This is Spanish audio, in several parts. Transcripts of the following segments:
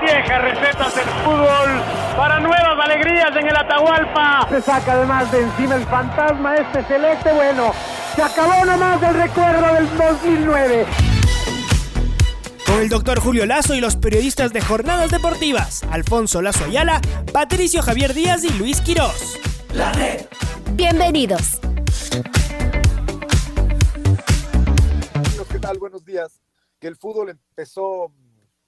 Viejas recetas del fútbol para nuevas alegrías en el Atahualpa. Se saca además de encima el fantasma este celeste. Bueno, se acabó nomás del recuerdo del 2009 con el doctor Julio Lazo y los periodistas de Jornadas Deportivas, Alfonso Lazo Ayala, Patricio Javier Díaz y Luis Quirós. La red. Bienvenidos. ¿Qué tal? Buenos días. Que el fútbol empezó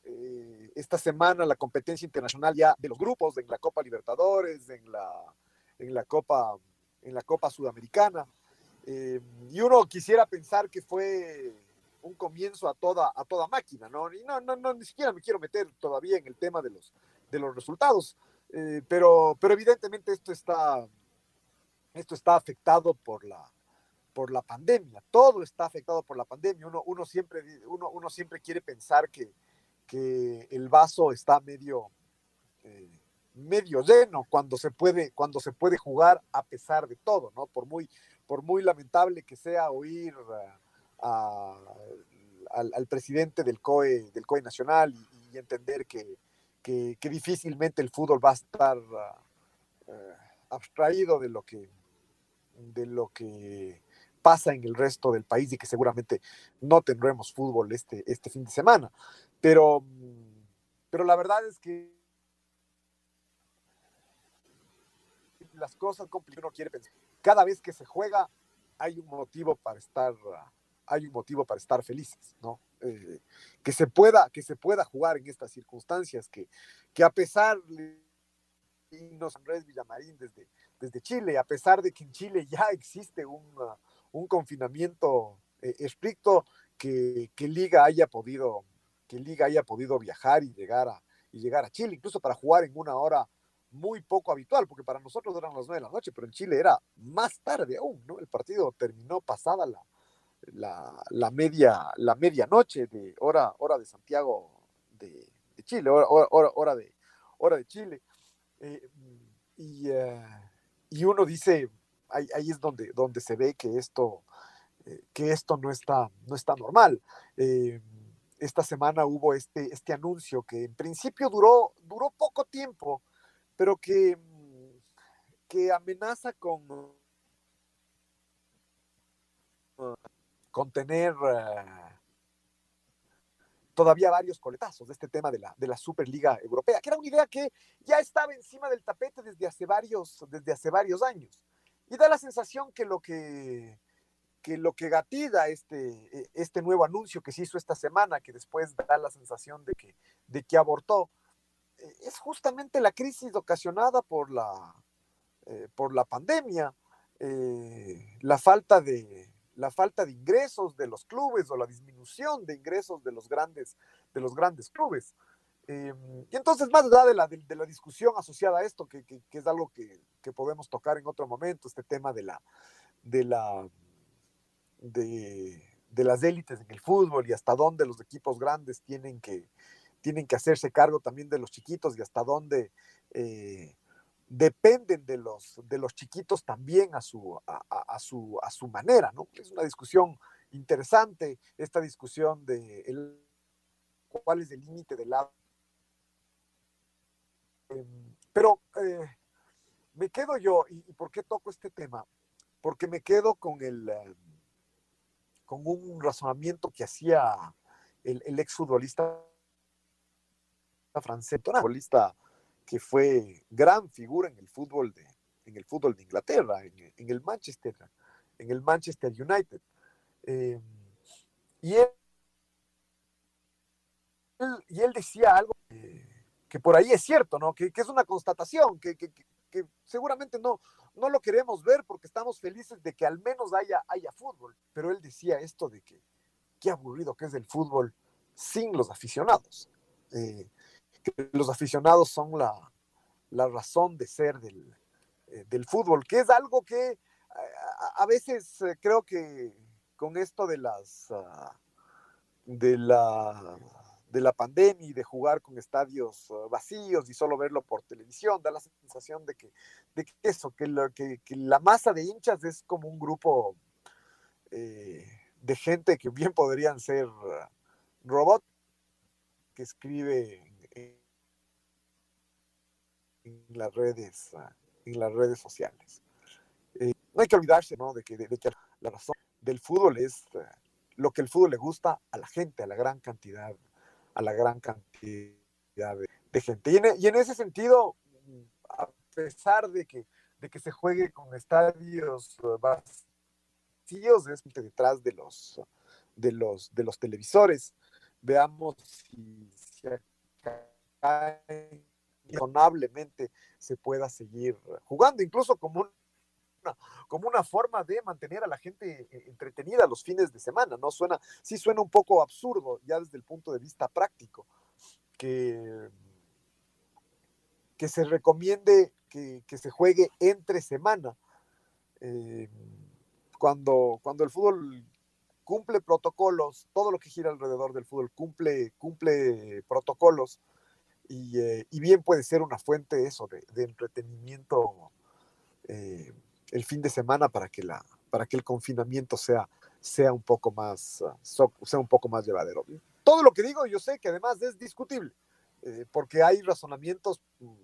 eh, esta semana, la competencia internacional ya de los grupos, en la Copa Libertadores, en la, en la, Copa, en la Copa Sudamericana. Eh, y uno quisiera pensar que fue un comienzo a toda, a toda máquina, ¿no? Y no, no, no, ni siquiera me quiero meter todavía en el tema de los, de los resultados, eh, pero, pero evidentemente esto está, esto está afectado por la, por la pandemia, todo está afectado por la pandemia, uno, uno, siempre, uno, uno siempre quiere pensar que, que el vaso está medio... Eh, medio lleno cuando se puede cuando se puede jugar a pesar de todo no por muy por muy lamentable que sea oír al, presidente del COE, del COE nacional y, entender que, difícilmente el fútbol va a estar uh, abstraído de lo que de lo que pasa en el resto del país y que seguramente no tendremos fútbol este, este fin de semana. Pero, pero la verdad es que las cosas complicadas uno quiere pensar. Cada vez que se juega hay un motivo para estar hay un motivo para estar felices, ¿no? Eh, que, se pueda, que se pueda jugar en estas circunstancias, que, que a pesar de Andrés Villamarín desde, desde Chile, a pesar de que en Chile ya existe un, un confinamiento eh, estricto, que, que, Liga haya podido, que Liga haya podido viajar y llegar, a, y llegar a Chile, incluso para jugar en una hora muy poco habitual, porque para nosotros eran las nueve de la noche, pero en Chile era más tarde aún, ¿no? El partido terminó pasada la, la, la, media, la medianoche de hora, hora de Santiago de, Chile, hora, hora, de, hora de Chile. Eh, y, eh, y, uno dice, ahí, es donde, donde se ve que esto, eh, que esto no, está, no está normal. esta semana hubo este, este anuncio que en principio duró, duró poco tiempo, pero que, que amenaza con contener eh, todavía varios coletazos de este tema de la, de la Superliga Europea, que era una idea que ya estaba encima del tapete desde hace varios, desde hace varios años. Y da la sensación que lo que, que lo que gatida este, e, este nuevo anuncio que se hizo esta semana, que después da la sensación de que, de que abortó, eh, es justamente la crisis ocasionada por la, eh, por la pandemia, la falta de, la falta de ingresos de los clubes o la disminución de ingresos de los grandes, de los grandes clubes. Eh, y entonces, más allá de la, de, la discusión asociada a esto, que, que, es algo que, que, podemos tocar en otro momento, este tema de la, de la, de, las élites en el fútbol y hasta dónde los equipos grandes tienen que, tienen que hacerse cargo también de los chiquitos y hasta dónde eh, dependen de los, de los chiquitos también a su, a, su, a su manera, ¿no? Es una discusión interesante, esta discusión de cuál es el límite del lado. Em, pero eh, me quedo yo, y, por qué toco este tema? Porque me quedo con el em, con un razonamiento que hacía el, exfutbolista francés, futbolista que fue gran figura en el fútbol de, en el fútbol de Inglaterra, en, el Manchester, en el Manchester United. Eh, y, él, y él decía algo por ahí es cierto, ¿no? Que, es una constatación, que, seguramente no, no lo queremos ver porque estamos felices de que al menos haya, haya fútbol. Pero él decía esto de que qué aburrido que es el fútbol sin los aficionados. Eh, los aficionados son la, la razón de ser del, eh, del, fútbol, que es algo que a, veces eh, creo que con esto de las ah, de la de la pandemia y de jugar con estadios ah, vacíos y solo verlo por televisión, da la sensación de que, de que eso, que, la masa de hinchas es como un grupo eh, de gente que bien podrían ser robots que escribe en, las redes en las redes sociales. Eh, no hay que olvidarse ¿no? de, que, de, que la razón del fútbol es lo que el fútbol le gusta a la gente, a la gran cantidad, a la gran cantidad de, gente. E, y en, ese sentido, a pesar de que, de que se juegue con estadios ah, vacíos, es detrás de los, de los, de los televisores, veamos si, razonablemente se pueda seguir jugando, incluso como como una forma de mantener a la gente eh, entretenida los fines de semana, ¿no? Suena, sí suena un poco absurdo ya desde el punto de vista práctico, que, que se recomiende que, se juegue entre semana. Eh, cuando, cuando el fútbol cumple protocolos, todo lo que gira alrededor del fútbol cumple, cumple protocolos y, eh, bien puede ser una fuente eso de, entretenimiento el fin de semana para que, la, para que el confinamiento sea, sea, un poco más, ah, sea un poco más llevadero. Todo lo que digo yo sé que además es discutible, eh, porque hay razonamientos mm,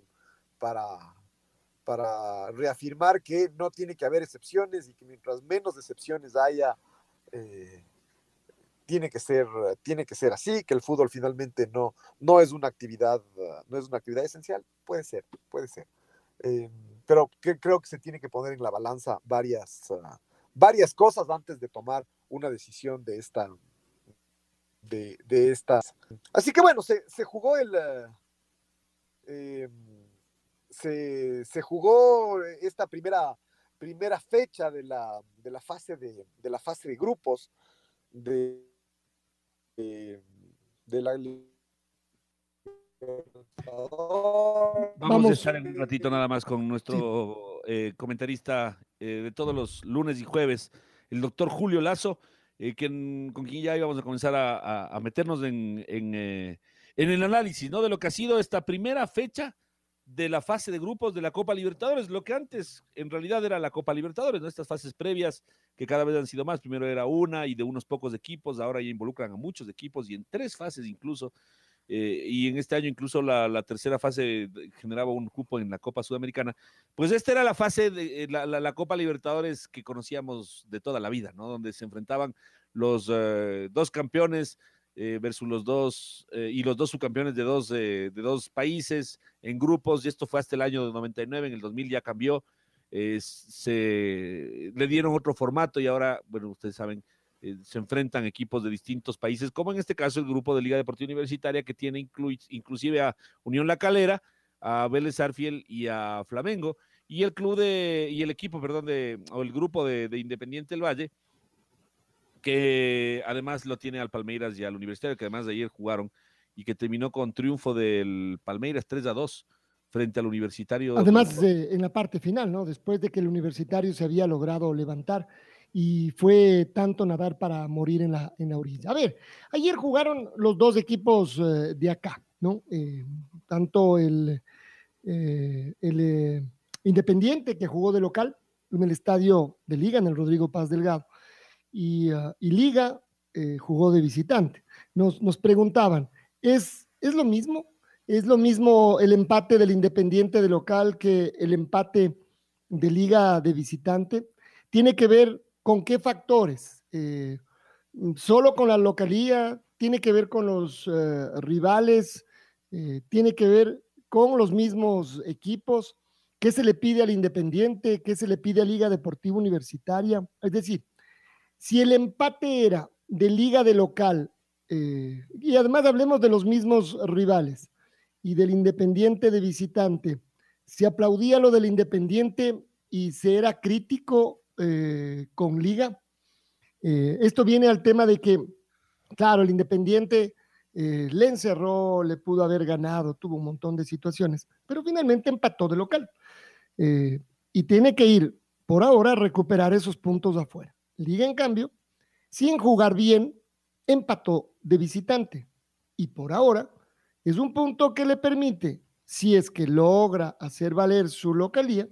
para, para reafirmar que no tiene que haber excepciones y que mientras menos excepciones haya, eh, tiene que ser, tiene que ser así, que el fútbol finalmente no, no es una actividad, no es una actividad esencial, puede ser, puede ser. Eh, pero que, creo que se tiene que poner en la balanza varias, ah, varias cosas antes de tomar una decisión de esta, de, de estas. Así que bueno, se, se jugó el, eh, se, se, jugó esta primera primera fecha de la, de la, fase, de, de la fase de grupos de, de, la Vamos, a estar en un ratito nada más con nuestro eh, comentarista eh, de todos los lunes y jueves, el doctor Julio Lazo, eh, quien, con quien ya íbamos a comenzar a, a, meternos en, en, en, el análisis ¿no? de lo que ha sido esta primera fecha de la fase de grupos de la Copa Libertadores, lo que antes en realidad era la Copa Libertadores, ¿no? Estas fases previas que cada vez han sido más, primero era una y de unos pocos equipos, ahora ya involucran a muchos equipos y en tres fases incluso, eh, y en este año incluso la, tercera fase generaba un cupo en la Copa Sudamericana, pues esta era la fase de eh, la, Copa Libertadores que conocíamos de toda la vida, ¿no? Donde se enfrentaban los eh, dos campeones eh, versus los dos, y los dos subcampeones de dos, de dos países en grupos, y esto fue hasta el año 99, en el 2000 ya cambió, se le dieron otro formato y ahora, bueno, ustedes saben, se enfrentan equipos de distintos países, como en este caso el grupo de Liga Deportiva Universitaria que tiene inclusive a Unión La Calera, a Vélez Arfiel y a Flamengo, y el club de, y el equipo, perdón, de, o el grupo de, de Independiente del Valle, que además lo tiene al Palmeiras y al Universitario, que además de ayer jugaron y que terminó con triunfo del Palmeiras 3 a 2 frente al Universitario. Además, en la parte final, ¿no? Después de que el Universitario se había logrado levantar y fue tanto nadar para morir en la, en la orilla. A ver, ayer jugaron los dos equipos eh, de acá, ¿no? Eh, tanto el, eh, el Independiente, que jugó de local en el estadio de Liga, en el Rodrigo Paz Delgado, Ah, y, Liga jugó de visitante. Nos, nos preguntaban, ¿es, ¿es lo mismo? ¿Es lo mismo el empate del Independiente de local que el empate de Liga de visitante? ¿Tiene que ver con qué factores? Eh, ¿Solo con la localía? ¿Tiene que ver con los eh, rivales? ¿Tiene que ver con los mismos equipos? ¿Qué se le pide al Independiente? ¿Qué se le pide a Liga Deportiva Universitaria? Es decir, si el empate era de liga de local, eh, y además hablemos de los mismos rivales y del Independiente de visitante, se aplaudía lo del Independiente y se era crítico eh, con liga. Eh, esto viene al tema de que, claro, el Independiente eh, le encerró, le pudo haber ganado, tuvo un montón de situaciones, pero finalmente empató de local. Y tiene que ir por ahora a recuperar esos puntos afuera. Liga, en cambio, sin jugar bien, empató de visitante. Y por ahora es un punto que le permite, si es que logra hacer valer su localía,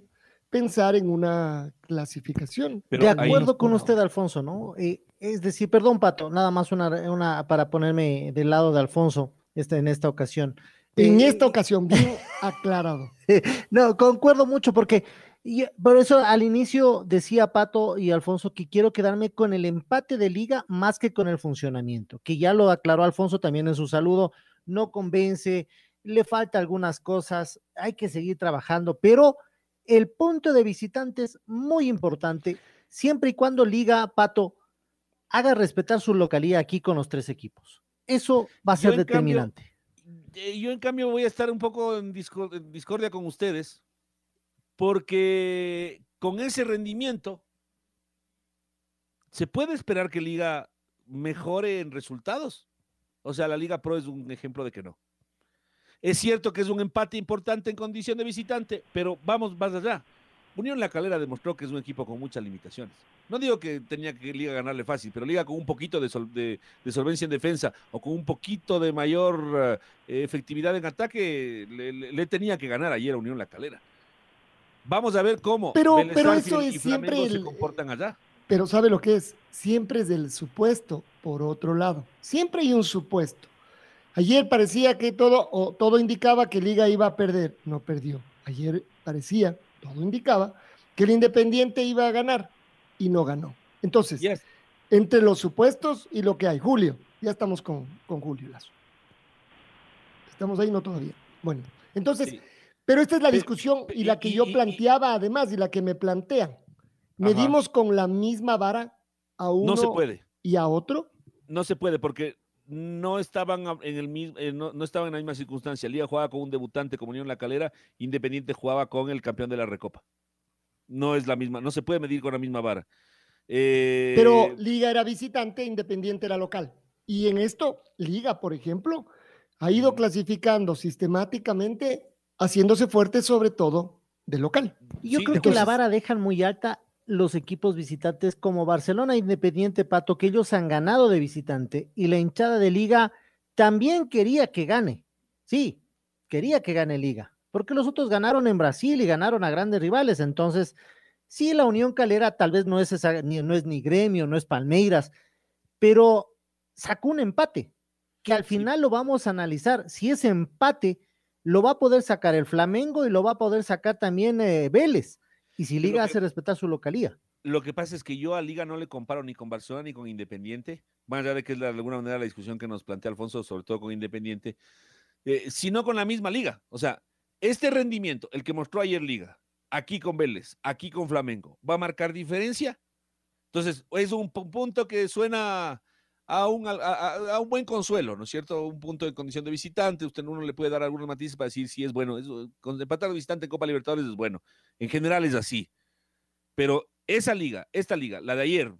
pensar en una clasificación. de acuerdo con usted, Alfonso, ¿no? Eh, es decir, perdón, Pato, nada más una, una para ponerme del lado de Alfonso este, en esta ocasión. En eh, esta ocasión, bien aclarado. no, concuerdo mucho porque y por eso al inicio decía Pato y Alfonso que quiero quedarme con el empate de liga más que con el funcionamiento, que ya lo aclaró Alfonso también en su saludo, no convence, le falta algunas cosas, hay que seguir trabajando, pero el punto de visitantes muy importante, siempre y cuando liga Pato haga respetar su localidad aquí con los tres equipos. Eso va a ser determinante. Eh, yo en cambio voy a estar un poco en discordia con ustedes porque con ese rendimiento se puede esperar que Liga mejore en resultados. O sea, la Liga Pro es un ejemplo de que no. Es cierto que es un empate importante en condición de visitante, pero vamos más allá. Unión La Calera demostró que es un equipo con muchas limitaciones. No digo que tenía que Liga ganarle fácil, pero Liga con un poquito de, solvencia en defensa o con un poquito de mayor eh, efectividad en ataque, le, le, tenía que ganar ayer a Unión La Calera. Vamos a ver cómo. Pero, pero eso es siempre. se comportan allá. Pero ¿sabe lo que es? Siempre es del supuesto, por otro lado. Siempre hay un supuesto. Ayer parecía que todo, o todo indicaba que Liga iba a perder. No perdió. Ayer parecía, todo indicaba, que el Independiente iba a ganar y no ganó. Entonces, entre los supuestos y lo que hay. Julio, ya estamos con, con Julio Lazo. Estamos ahí, no todavía. Bueno, entonces. Pero esta es la discusión y la que yo planteaba además y la que me plantean. ¿Medimos con la misma vara a uno no se puede. y a otro? No se puede porque no estaban en el mismo, eh, no, estaban en la misma circunstancia. Liga jugaba con un debutante como Unión La Calera, Independiente jugaba con el campeón de la Recopa. No es la misma, no se puede medir con la misma vara. Pero eh, Liga era visitante, Independiente era local. Y en esto, Liga, por ejemplo, ha ido clasificando sistemáticamente haciéndose fuerte sobre todo de local. Yo creo que la vara dejan muy alta los equipos visitantes como Barcelona Independiente Pato, que ellos han ganado de visitante y la hinchada de liga también quería que gane. Sí, quería que gane liga, porque los otros ganaron en Brasil y ganaron a grandes rivales. Entonces, sí, la Unión Calera tal vez no es, ni, no es ni gremio, no es Palmeiras, pero sacó un empate, que al final lo vamos a analizar. Si ese empate lo va a poder sacar el Flamengo y lo va a poder sacar también eh, Vélez. Y si Liga hace respetar su localía. Lo que pasa es que yo a Liga no le comparo ni con Barcelona ni con Independiente, más allá de que es de alguna manera la discusión que nos plantea Alfonso, sobre todo con Independiente, eh, sino con la misma Liga. O sea, este rendimiento, el que mostró ayer Liga, aquí con Vélez, aquí con Flamengo, ¿va a marcar diferencia? Entonces, es un punto que suena a un, a, un buen consuelo, ¿no es cierto? Un punto de condición de visitante, usted uno le puede dar algunos matices para decir si es bueno. Eso, con empatar de visitante en Copa Libertadores es bueno. En general es así. Pero esa liga, esta liga, la de ayer,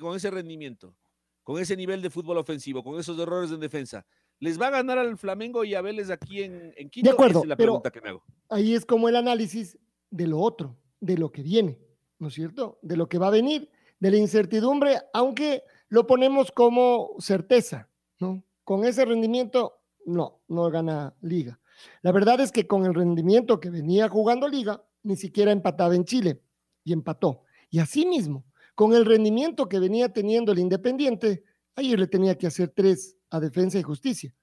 con ese rendimiento, con ese nivel de fútbol ofensivo, con esos errores en defensa, ¿les va a ganar al Flamengo y a Vélez aquí en, en Quito? De acuerdo, es la pregunta que me hago. Ahí es como el análisis de lo otro, de lo que viene, ¿no es cierto? De lo que va a venir, de la incertidumbre, aunque lo ponemos como certeza, ¿no? Con ese rendimiento, no, no gana liga. La verdad es que con el rendimiento que venía jugando liga, ni siquiera empataba en Chile y empató. Y así mismo, con el rendimiento que venía teniendo el Independiente, ayer le tenía que hacer tres a Defensa y Justicia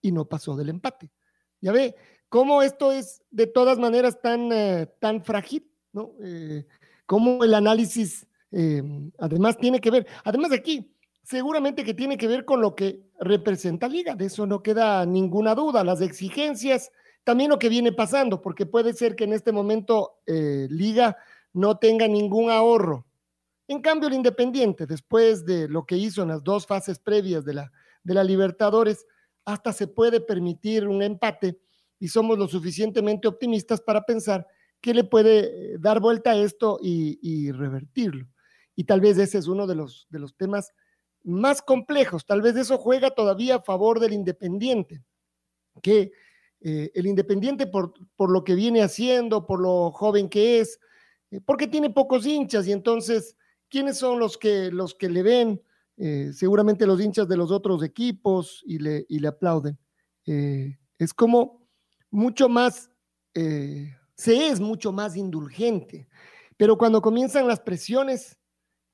y no pasó del empate. Ya ve cómo esto es de todas maneras tan, eh, tan frágil, ¿no? Eh, cómo el análisis eh, además tiene que ver, además de aquí, seguramente que tiene que ver con lo que representa Liga, de eso no queda ninguna duda, las exigencias, también lo que viene pasando, porque puede ser que en este momento eh, Liga no tenga ningún ahorro. En cambio, el Independiente, después de lo que hizo en las dos fases previas de la, de la Libertadores, hasta se puede permitir un empate y somos lo suficientemente optimistas para pensar que le puede eh, dar vuelta a esto y revertirlo. Y tal vez ese es uno de los, de los temas más complejos. Tal vez eso juega todavía a favor del Independiente, que eh, el Independiente por, por, lo que viene haciendo, por lo joven que es, eh, porque tiene pocos hinchas y entonces, ¿quiénes son los que, los que le ven? Eh, seguramente los hinchas de los otros equipos y le, y le aplauden. es como mucho más, se es mucho más indulgente, pero cuando comienzan las presiones,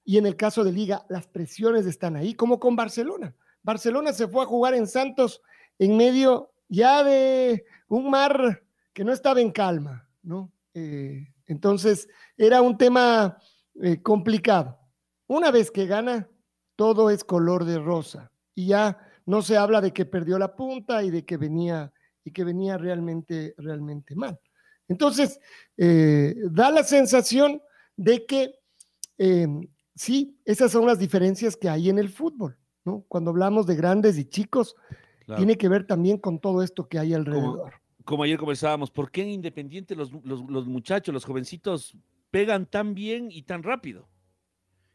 y en el caso de Liga, las presiones están ahí, como con Barcelona. Barcelona se fue a jugar en Santos en medio ya de un mar que no estaba en calma, ¿no? Eh, entonces, era un tema eh, complicado. Una vez que gana, todo es color de rosa y ya no se habla de que perdió la punta y de que venía y que venía realmente, realmente mal. Entonces, eh, da la sensación de que sí, esas son las diferencias que hay en el fútbol, ¿no? Cuando hablamos de grandes y chicos, tiene que ver también con todo esto que hay alrededor. Como, ayer conversábamos, ¿por qué en Independiente los, muchachos, los jovencitos, pegan tan bien y tan rápido?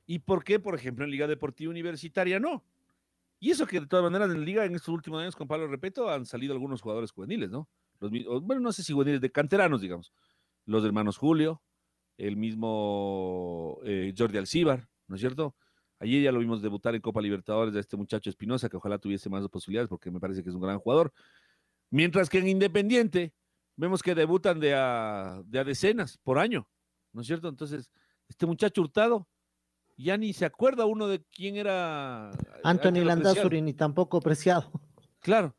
¿Y por qué, por ejemplo, en Liga Deportiva Universitaria no? Y eso que de todas maneras en Liga en estos últimos años con Pablo Repeto han salido algunos jugadores juveniles, ¿no? Los, bueno, no sé si juveniles, de canteranos, digamos. Los hermanos Julio, el mismo eh, Jordi Alcíbar, ¿no es cierto? Ayer ya lo vimos debutar en Copa Libertadores de este muchacho Espinosa, que ojalá tuviese más posibilidades porque me parece que es un gran jugador. Mientras que en Independiente vemos que debutan de a, de a decenas por año, ¿no es cierto? Entonces, este muchacho Hurtado ya ni se acuerda uno de quién era. Anthony Landazuri, ni tampoco preciado. Claro.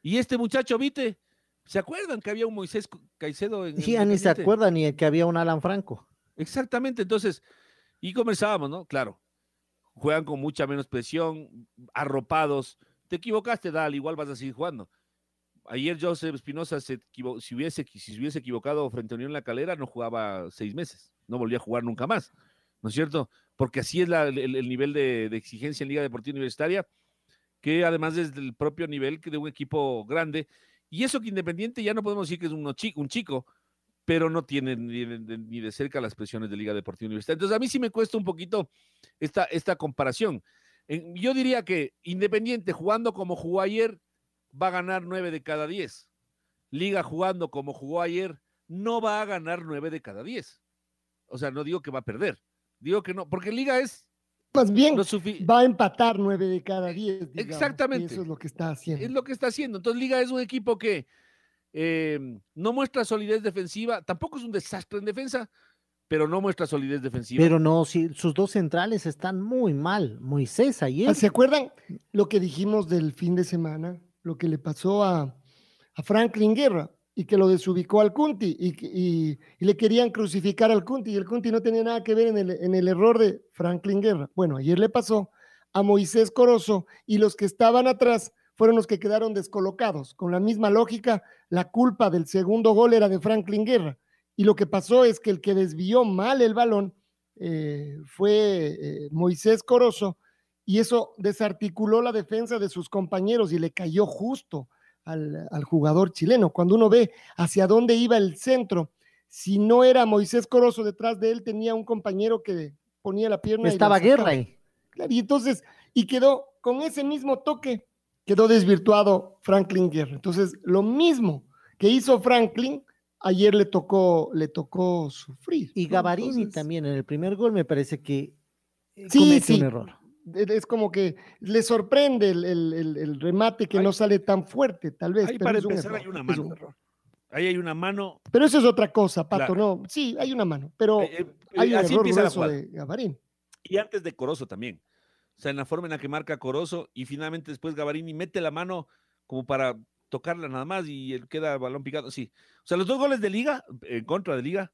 Y este muchacho, viste, ¿se acuerdan que había un Moisés Caicedo en. Sí, ya ni se acuerda ni que había un Alan Franco. Exactamente, entonces, y conversábamos, ¿no? Claro, juegan con mucha menos presión, arropados. Te equivocaste, dale, igual vas a seguir jugando. Ayer Joseph Espinosa, se si, hubiese, si hubiese equivocado frente a Unión La Calera, no jugaba seis meses, no volvía a jugar nunca más, ¿no es cierto? Porque así es el, nivel de, exigencia en Liga Deportiva Universitaria, que además es del propio nivel que de un equipo grande. Y eso que Independiente ya no podemos decir que es un, un chico, pero no tiene ni de, cerca las presiones de Liga Deportiva Universitaria. Entonces, a mí sí me cuesta un poquito esta, esta comparación. yo diría que Independiente jugando como jugó ayer va a ganar nueve de cada diez. Liga jugando como jugó ayer no va a ganar nueve de cada diez. O sea, no digo que va a perder, digo que no, porque Liga es... Más bien, va a empatar nueve de cada diez. Exactamente. Eso es lo que está haciendo. Es lo que está haciendo. Entonces, Liga es un equipo que Em, no muestra solidez defensiva, tampoco es un desastre en defensa, pero no muestra solidez defensiva. Pero no, si sus dos centrales están muy mal, Moisés ayer. ¿Se acuerdan lo que dijimos del fin de semana? Lo que le pasó a, Franklin Guerra y que lo desubicó al Cunti y, le querían crucificar al Cunti y el Cunti no tenía nada que ver en el, en el error de Franklin Guerra. Bueno, ayer le pasó a Moisés Corozo y los que estaban atrás fueron los que quedaron descolocados. Con la misma lógica, la culpa del segundo gol era de Franklin Guerra. Y lo que pasó es que el que desvió mal el balón eh, fue eh, Moisés Corozo y eso desarticuló la defensa de sus compañeros y le cayó justo al, jugador chileno. Cuando uno ve hacia dónde iba el centro, si no era Moisés Corozo detrás de él, tenía un compañero que ponía la pierna. Estaba Guerra ahí. y entonces, y quedó con ese mismo toque quedó desvirtuado Franklin Guerra. Entonces, lo mismo que hizo Franklin, ayer le tocó, le tocó sufrir. Y Gavarini también en el primer gol me parece que eh, sí. un error. Es como que le sorprende el, remate que no sale tan fuerte, tal vez. Ahí para empezar hay una mano. Ahí hay una mano. Pero eso es otra cosa, Pato, ¿no? Sí, hay una mano, pero eh, eh, hay un error grueso de. Y antes de Corozo también. O sea, en la forma en la que marca Corozo y finalmente después Gavarini mete la mano como para tocarla nada más y él queda balón picado. Sí. O sea, los dos goles de Liga, en contra de Liga,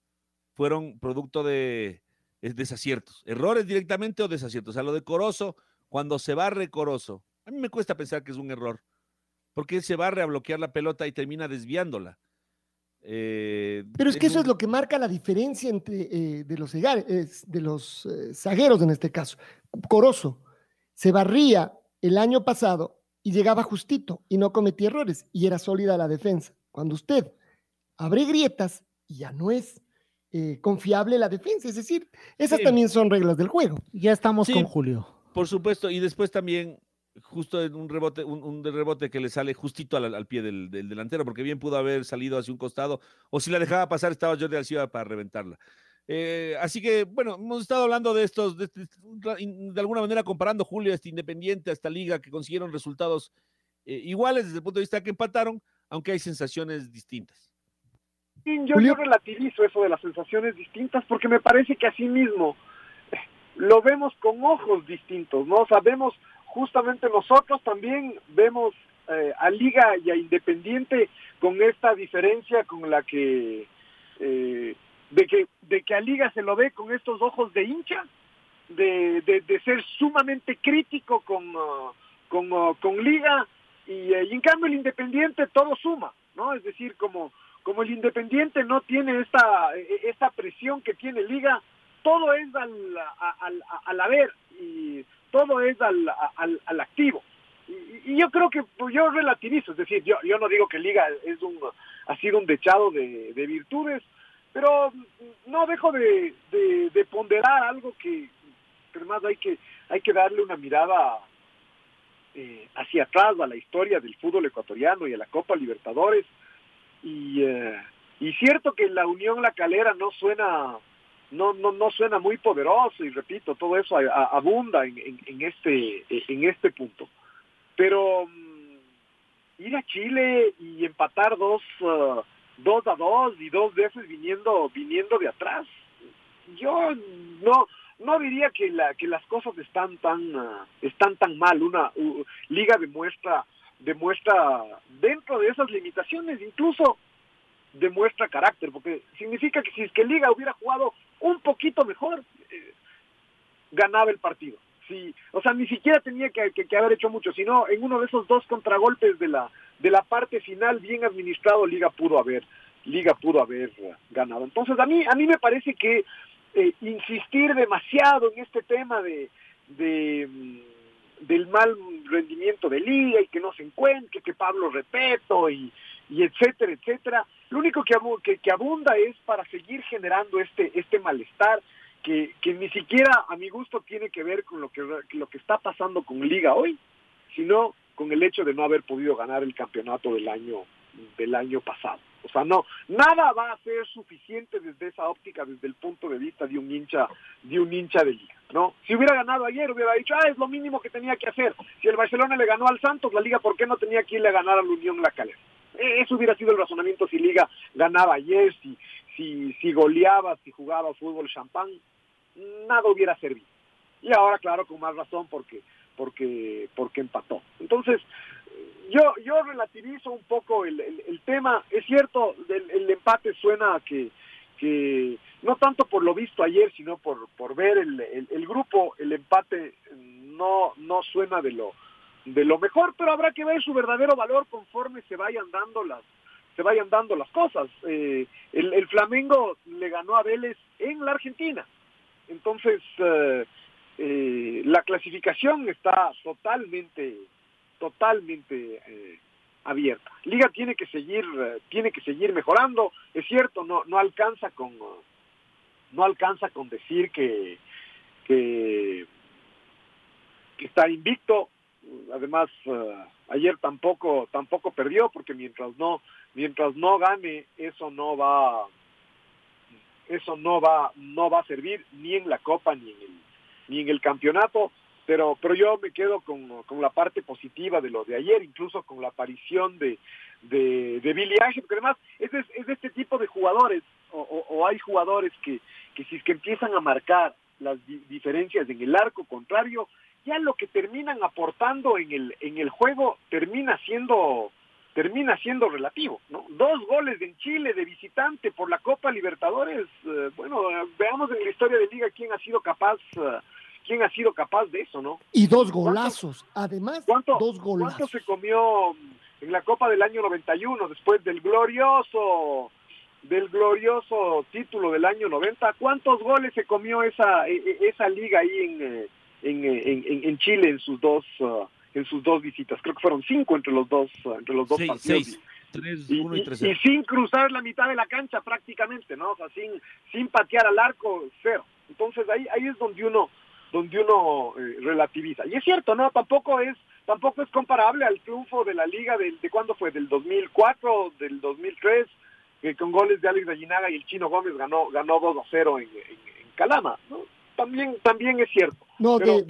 fueron producto de desaciertos. Errores directamente o desaciertos. O sea, lo de Corozo, cuando se barre Corozo, a mí me cuesta pensar que es un error. Porque él se barre a bloquear la pelota y termina desviándola. Eh, Pero es que eso es lo que marca la diferencia entre eh, de los, de los eh, zagueros en este caso. Corozo se barría el año pasado y llegaba justito y no cometía errores y era sólida la defensa. Cuando usted abre grietas, ya no es eh, confiable la defensa. Es decir, esas también son reglas del juego. Ya estamos con Julio. Por supuesto, y después también justo en un rebote, un, rebote que le sale justito al, pie del, delantero, porque bien pudo haber salido hacia un costado, o si la dejaba pasar, estaba Jordi Alciba para reventarla. Eh, así que, bueno, hemos estado hablando de estos, de, alguna manera comparando Julio, este Independiente, a esta liga, que consiguieron resultados eh, iguales desde el punto de vista que empataron, aunque hay sensaciones distintas. Yo, yo relativizo eso de las sensaciones distintas porque me parece que así mismo lo vemos con ojos distintos, ¿no? Sabemos, justamente nosotros también vemos eh, a Liga y a Independiente con esta diferencia con la que, eh, de que, de que a Liga se lo ve con estos ojos de hincha, de, de, ser sumamente crítico con, uh, con, uh, con Liga, y, eh, y, en cambio el Independiente todo suma, ¿no? Es decir, como, como el Independiente no tiene esta, esta presión que tiene Liga, todo es al, al, al haber y todo es al, al, al activo. Y, yo creo que pues, yo relativizo, es decir, yo, yo no digo que Liga es un, ha sido un dechado de, de virtudes, pero no dejo de, de, ponderar algo que, además hay que, hay que darle una mirada eh, hacia atrás a la historia del fútbol ecuatoriano y a la Copa Libertadores. Y, eh, y cierto que la Unión La Calera no suena no, no, no suena muy poderoso y repito, todo eso abunda en, en, este, en este punto. Pero mm, ir a Chile y empatar dos, uh, dos a dos y dos veces viniendo, viniendo de atrás, yo no, no diría que, la, que las cosas están tan, uh, están tan mal. Una liga demuestra, demuestra dentro de esas limitaciones, incluso demuestra carácter, porque significa que si es que Liga hubiera jugado un poquito mejor, eh, ganaba el partido. Sí, o sea, ni siquiera tenía que, haber hecho mucho, sino en uno de esos dos contragolpes de la, de la parte final bien administrado, Liga pudo haber, Liga pudo haber ganado. Entonces, a mí, a mí me parece que eh, insistir demasiado en este tema de, de mm, del mal rendimiento de Liga y que no se encuentre, que Pablo Repeto y, y etcétera, etcétera. Lo único que, que, abunda es para seguir generando este, este malestar que, que ni siquiera a mi gusto tiene que ver con lo que, lo que está pasando con Liga hoy, sino con el hecho de no haber podido ganar el campeonato del año, del año pasado. O sea, no, nada va a ser suficiente desde esa óptica, desde el punto de vista de un hincha, de un hincha de liga, ¿no? Si hubiera ganado ayer, hubiera dicho, ah, es lo mínimo que tenía que hacer. Si el Barcelona le ganó al Santos, la liga, ¿por qué no tenía que irle a ganar a la Unión La Calera? E, eso hubiera sido el razonamiento si Liga ganaba ayer, si, si, si goleaba, si jugaba fútbol champán, nada hubiera servido. Y ahora, claro, con más razón porque, porque, porque empató. Entonces, yo, yo relativizo un poco el, el, tema. Es cierto, el, el, empate suena que, que, no tanto por lo visto ayer, sino por, por ver el, el, grupo, el empate no, no suena de lo, de lo mejor, pero habrá que ver su verdadero valor conforme se vayan dando las se vayan dando las cosas. Eh, el, Flamengo le ganó a Vélez en la Argentina, entonces eh, eh, la clasificación está totalmente totalmente abierta. Liga tiene que seguir tiene que seguir mejorando. Es cierto, no no alcanza con no alcanza con decir que que, está invicto además uh, ayer tampoco tampoco perdió porque mientras no mientras no gane eso no va eso no va no va a servir ni en la copa ni en el ni en el campeonato pero pero yo me quedo con, con la parte positiva de lo de ayer incluso con la aparición de de, de Billy Ángel porque además es de, es de este tipo de jugadores o, hay jugadores que que si es que empiezan a marcar las diferencias en el arco contrario ya lo que terminan aportando en el, en el juego termina siendo termina siendo relativo, ¿no? Dos goles en Chile de visitante por la Copa Libertadores, eh, bueno, veamos en la historia de liga quién ha sido capaz uh, quién ha sido capaz de eso, ¿no? Y dos golazos, además, dos golazos. ¿Cuánto se comió en la Copa del año 91 después del glorioso del glorioso título del año 90? ¿Cuántos goles se comió esa e, e, esa liga ahí en eh, en, en, en Chile en sus dos uh, en sus dos visitas. Creo que fueron cinco entre los dos uh, entre los dos partidos. y, sin cruzar la mitad de la cancha prácticamente, ¿no? O sea, sin, sin patear al arco, cero. Entonces ahí, ahí es donde uno, donde uno eh, relativiza. Y es cierto, no, tampoco es tampoco es comparable al triunfo de la liga del, de cuándo fue, del 2004, del 2003, que con goles de Alex Gallinaga y el Chino Gómez ganó ganó 2 a 0 en, Calama, ¿no? También también es cierto. No, de,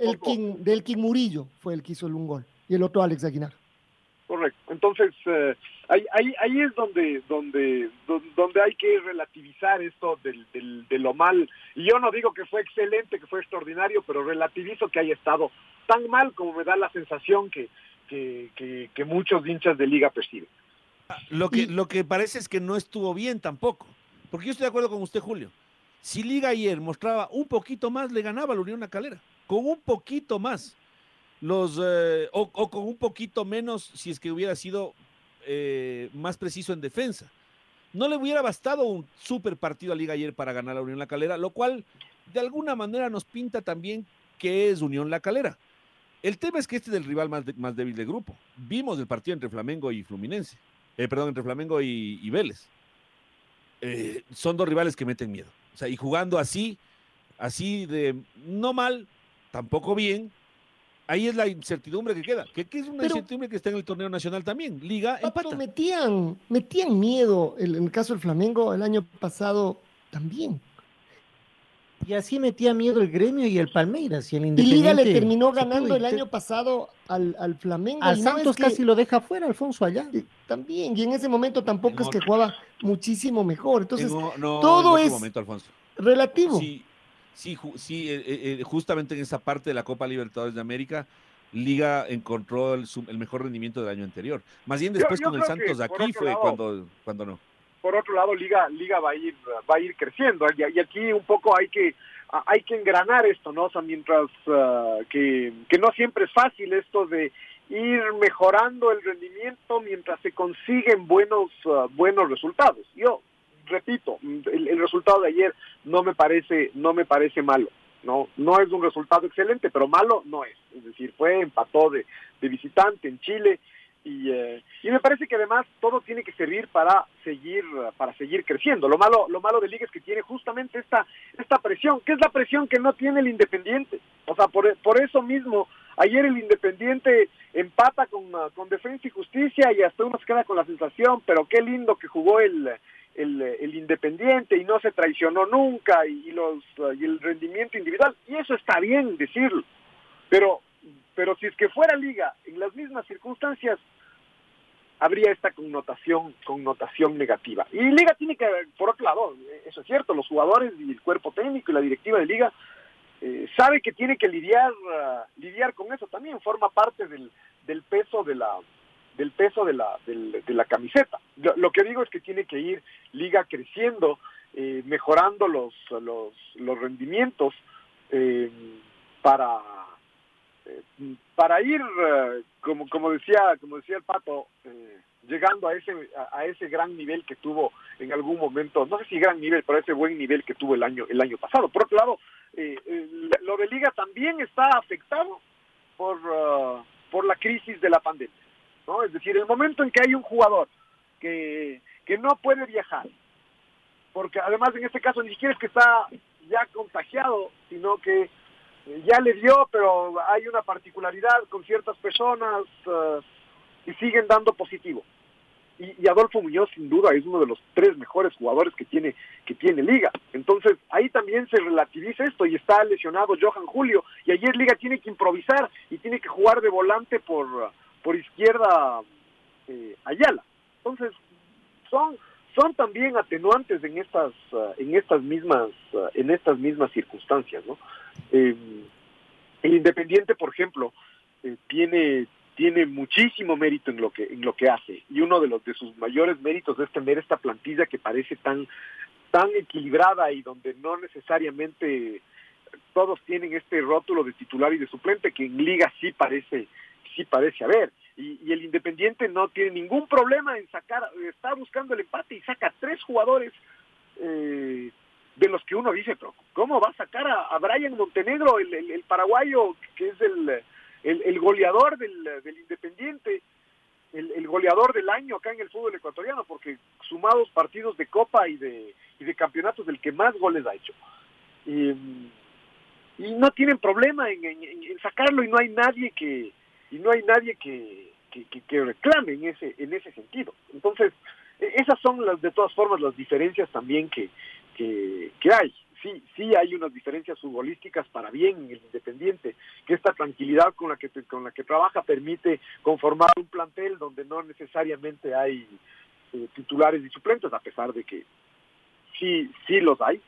el King, del King Murillo fue el que hizo el un gol y el otro Alex Aguinar. Correcto. Entonces, eh, ahí, ahí, ahí, es donde, donde, donde hay que relativizar esto del, del, de lo mal. Y yo no digo que fue excelente, que fue extraordinario, pero relativizo que haya estado tan mal como me da la sensación que, que, que, muchos hinchas de liga perciben. Ah, lo que, lo que parece es que no estuvo bien tampoco. Porque yo estoy de acuerdo con usted, Julio. Si Liga ayer mostraba un poquito más, le ganaba la Unión La Calera. Con un poquito más los eh, o, con un poquito menos si es que hubiera sido eh, más preciso en defensa. No le hubiera bastado un super partido a Liga ayer para ganar la Unión La Calera, lo cual de alguna manera nos pinta también que es Unión La Calera. El tema es que este es el rival más, más débil del grupo. Vimos el partido entre Flamengo y Fluminense. Eh, perdón, entre Flamengo y, Vélez. son dos rivales que meten miedo. O sea, y jugando así, así de no mal, tampoco bien, ahí es la incertidumbre que queda, que, es una incertidumbre que está en el torneo nacional también. Liga empata. Metían, metían miedo en el caso del Flamengo el año pasado también. Y así metía miedo el gremio y el Palmeiras y el Independiente. Y Liga le terminó ganando el año pasado al, al Flamengo. Al Santos casi lo deja fuera, Alfonso, allá. También, y en ese momento tampoco es que jugaba muchísimo mejor. Entonces, todo es relativo. Sí, Sí, sí eh, eh, eh, justamente en esa parte de la Copa Libertadores de América, Liga encontró el, mejor rendimiento del año anterior. Más bien después con el Santos aquí fue cuando, cuando no. Por otro lado, Liga, Liga va a ir, va a ir creciendo y, aquí un poco hay que hay que engranar esto, ¿no? O sea, mientras ah, que, que no siempre es fácil esto de ir mejorando el rendimiento mientras se consiguen buenos ah, buenos resultados. Yo repito, el, resultado de ayer no me parece, no me parece malo. No, no es un resultado excelente, pero malo no es. Es decir, fue empató de, de visitante en Chile y, eh, y me parece que además todo tiene que servir para seguir para seguir creciendo. Lo malo lo malo de Liga es que tiene justamente esta esta presión, que es la presión que no tiene el Independiente. O sea, por, por eso mismo ayer el Independiente empata con, con Defensa y Justicia y hasta uno se queda con la sensación, pero qué lindo que jugó el el, Independiente y no se traicionó nunca y, los y el rendimiento individual. Y eso está bien decirlo. Pero pero si es que fuera liga en las mismas circunstancias habría esta connotación connotación negativa. Y liga tiene que por otro lado eso es cierto los jugadores y el cuerpo técnico y la directiva de liga eh, sabe que tiene que lidiar lidiar con eso también. Forma parte del, del peso de la del peso de la, de la camiseta. Lo, que digo es que tiene que ir liga creciendo, eh, mejorando los, los, los rendimientos eh, para, eh, para ir, como, como, decía, como decía el Pato, llegando a ese, a, ese gran nivel que tuvo en algún momento, no sé si gran nivel, pero ese buen nivel que tuvo el año, el año pasado. Por otro lado, lo de liga también está afectado por, por la crisis de la pandemia. ¿No? Es decir, el momento en que hay un jugador que, que no puede viajar, porque además en este caso ni siquiera es que está ya contagiado, sino que ya le dio, pero hay una particularidad con ciertas personas uh, y siguen dando positivo. Y, Adolfo Muñoz sin duda es uno de los tres mejores jugadores que tiene que tiene Liga. Entonces ahí también se relativiza esto y está lesionado Johan Julio y ayer Liga tiene que improvisar y tiene que jugar de volante por por izquierda eh, Ayala. Entonces, son son también atenuantes en estas uh, en estas mismas uh, en estas mismas circunstancias, ¿no? Eh, el Independiente, por ejemplo, eh, tiene tiene muchísimo mérito en lo que en lo que hace y uno de los de sus mayores méritos es tener esta plantilla que parece tan tan equilibrada y donde no necesariamente todos tienen este rótulo de titular y de suplente que en liga sí parece sí parece haber. Y, el Independiente no tiene ningún problema en sacar, está buscando el empate y saca tres jugadores eh, de los que uno dice, pero ¿cómo va a sacar a, Brian Montenegro, el, paraguayo que es el, el, goleador del, del Independiente? El, goleador del año acá en el fútbol ecuatoriano, porque sumados partidos de Copa y de, y de campeonatos, del que más goles ha hecho. Y, y no tienen problema en, sacarlo y no hay nadie que y no hay nadie que, que, reclame en ese en ese sentido entonces e, esas son las de todas formas las diferencias también que, que, que hay sí, sí hay unas diferencias futbolísticas para bien en el Independiente, que esta tranquilidad con la que con la que trabaja permite conformar un plantel donde no necesariamente hay eh, titulares y suplentes, a pesar de que sí, sí los hay.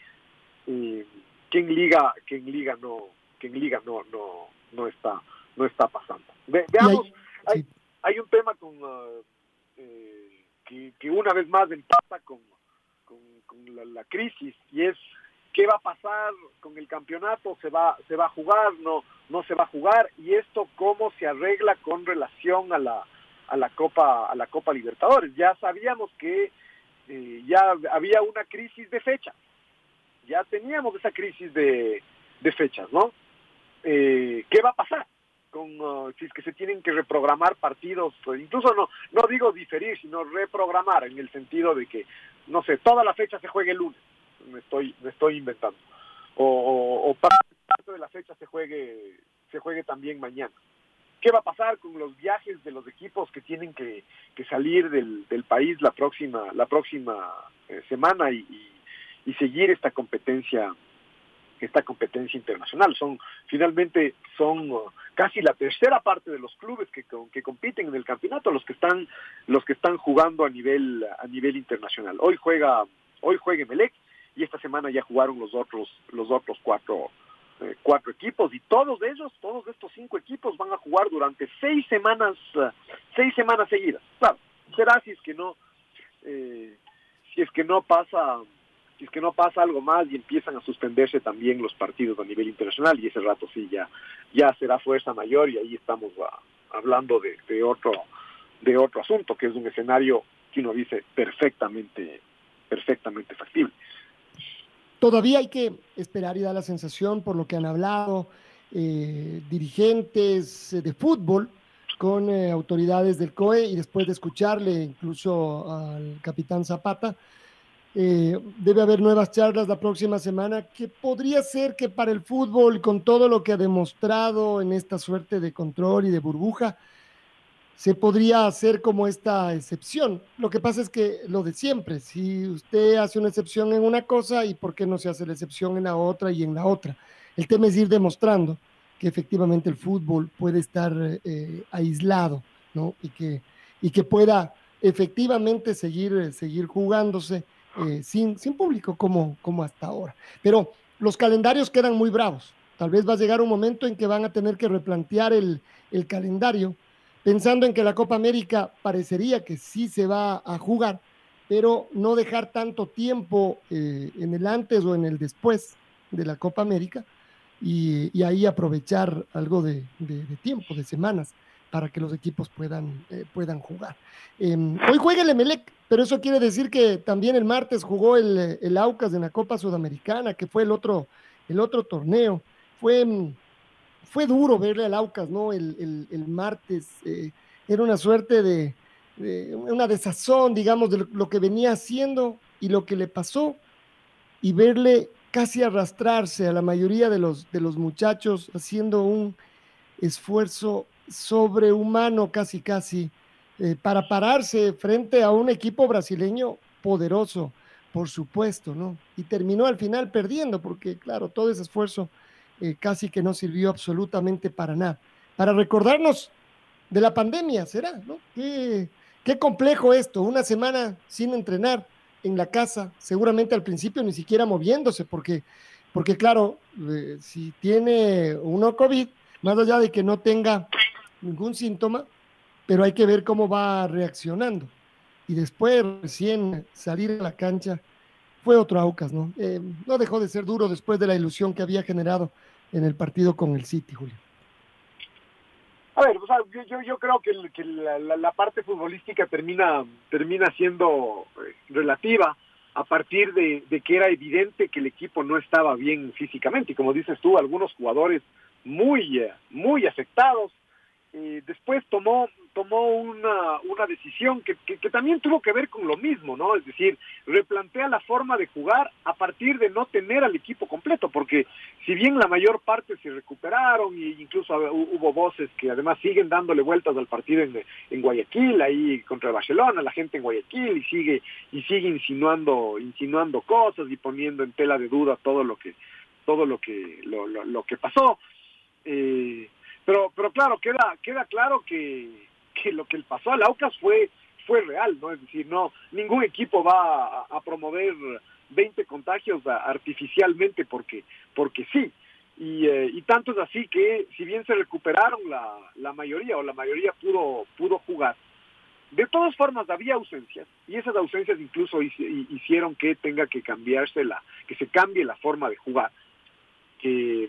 Eh, liga, que liga no, que liga no, no, no está, no está pasando. veamos, hay, hay, un tema con uh, eh, que, que, una vez más empata con, con, la, crisis y es qué va a pasar con el campeonato, se va, se va a jugar, no, no se va a jugar, y esto cómo se arregla con relación a la, a la Copa, a la Copa Libertadores. Ya sabíamos que eh, ya había una crisis de fecha, ya teníamos esa crisis de, de fechas, ¿no? Eh, ¿Qué va a pasar? Con uh, si es que se tienen que reprogramar partidos, pues incluso no no digo diferir, sino reprogramar en el sentido de que no sé, toda la fecha se juegue el lunes me estoy, me estoy inventando. O, o, parte de la fecha se juegue, se juegue también mañana. ¿Qué va a pasar con los viajes de los equipos que tienen que, salir del, del, país la próxima, la próxima eh, semana y, seguir esta competencia esta competencia internacional. Son finalmente son uh, casi la tercera parte de los clubes que, que compiten en el campeonato los que están los que están jugando a nivel a nivel internacional. Hoy juega hoy juega Melec y esta semana ya jugaron los otros los otros cuatro eh, cuatro equipos y todos ellos todos estos cinco equipos van a jugar durante seis semanas uh, seis semanas seguidas claro será si es que no eh, si es que no pasa si es que no pasa algo más y empiezan a suspenderse también los partidos a nivel internacional y ese rato sí ya ya será fuerza mayor y ahí estamos uh, hablando de, de otro de otro asunto que es un escenario que uno dice perfectamente perfectamente factible. Todavía hay que esperar y dar la sensación por lo que han hablado eh, dirigentes eh, de fútbol con eh, autoridades del COE y después de escucharle incluso al capitán Zapata, debe haber nuevas charlas la próxima semana que podría ser que para el fútbol, con todo lo que ha demostrado en esta suerte de control y de burbuja, se podría hacer como esta excepción. Lo que pasa es que lo de siempre, si usted hace una excepción en una cosa, ¿y por qué no se hace la excepción en la otra y en la otra? El tema es ir demostrando que efectivamente el fútbol puede estar eh, aislado, ¿no? Y que, y que pueda efectivamente seguir, seguir jugándose eh, sin, público como, como hasta ahora. Pero los calendarios quedan muy bravos. Tal vez va a llegar un momento en que van a tener que replantear el, el calendario pensando en que la Copa América parecería que sí se va a jugar, pero no dejar tanto tiempo eh, en el antes o en el después de la Copa América y, ahí aprovechar algo de, tiempo, de semanas, para que los equipos puedan, eh, puedan jugar. Em, hoy juega el Emelec, pero eso quiere decir que también el martes jugó el, el Aucas en la Copa Sudamericana, que fue el otro, el otro torneo. Fue em, fue duro verle al Aucas, ¿no? El, martes. Eh, era una suerte de, una desazón, digamos, de lo, que venía haciendo y lo que le pasó. Y verle casi arrastrarse a la mayoría de los, de los muchachos haciendo un esfuerzo sobrehumano, casi, casi, eh, para pararse frente a un equipo brasileño poderoso, por supuesto, ¿no? Y terminó al final perdiendo, porque, claro, todo ese esfuerzo eh, casi que no sirvió absolutamente para nada. Para recordarnos de la pandemia, ¿será? ¿no? Qué, complejo esto, una semana sin entrenar en la casa, seguramente al principio ni siquiera moviéndose, porque, porque claro, eh, si tiene uno COVID, más allá de que no tenga ningún síntoma, pero hay que ver cómo va reaccionando. Y después recién salir a la cancha fue otro Aucas, ¿no? Eh, no dejó de ser duro después de la ilusión que había generado en el partido con el City, Julio. A ver, yo, yo, creo que, la, parte futbolística termina, termina siendo eh, relativa a partir de, que era evidente que el equipo no estaba bien físicamente. Y como dices tú, algunos jugadores muy, eh, muy afectados, eh, después tomó tomó una, una decisión que, que, también tuvo que ver con lo mismo, ¿no? Es decir, replantea la forma de jugar a partir de no tener al equipo completo, porque si bien la mayor parte se recuperaron e incluso hubo voces que además siguen dándole vueltas al partido en, en Guayaquil, ahí contra Barcelona, la gente en Guayaquil y sigue y sigue insinuando insinuando cosas y poniendo en tela de duda todo lo que todo lo que lo, lo, lo que pasó. Eh, pero, pero claro, queda, queda claro que, que lo que pasó al Aucas fue, fue real, ¿no? Es decir, no, ningún equipo va a, promover 20 contagios artificialmente porque, porque sí. Y, eh, y tanto es así que si bien se recuperaron la, la mayoría o la mayoría pudo, pudo jugar, de todas formas había ausencias y esas ausencias incluso hicieron que tenga que cambiarse la, que se cambie la forma de jugar, que,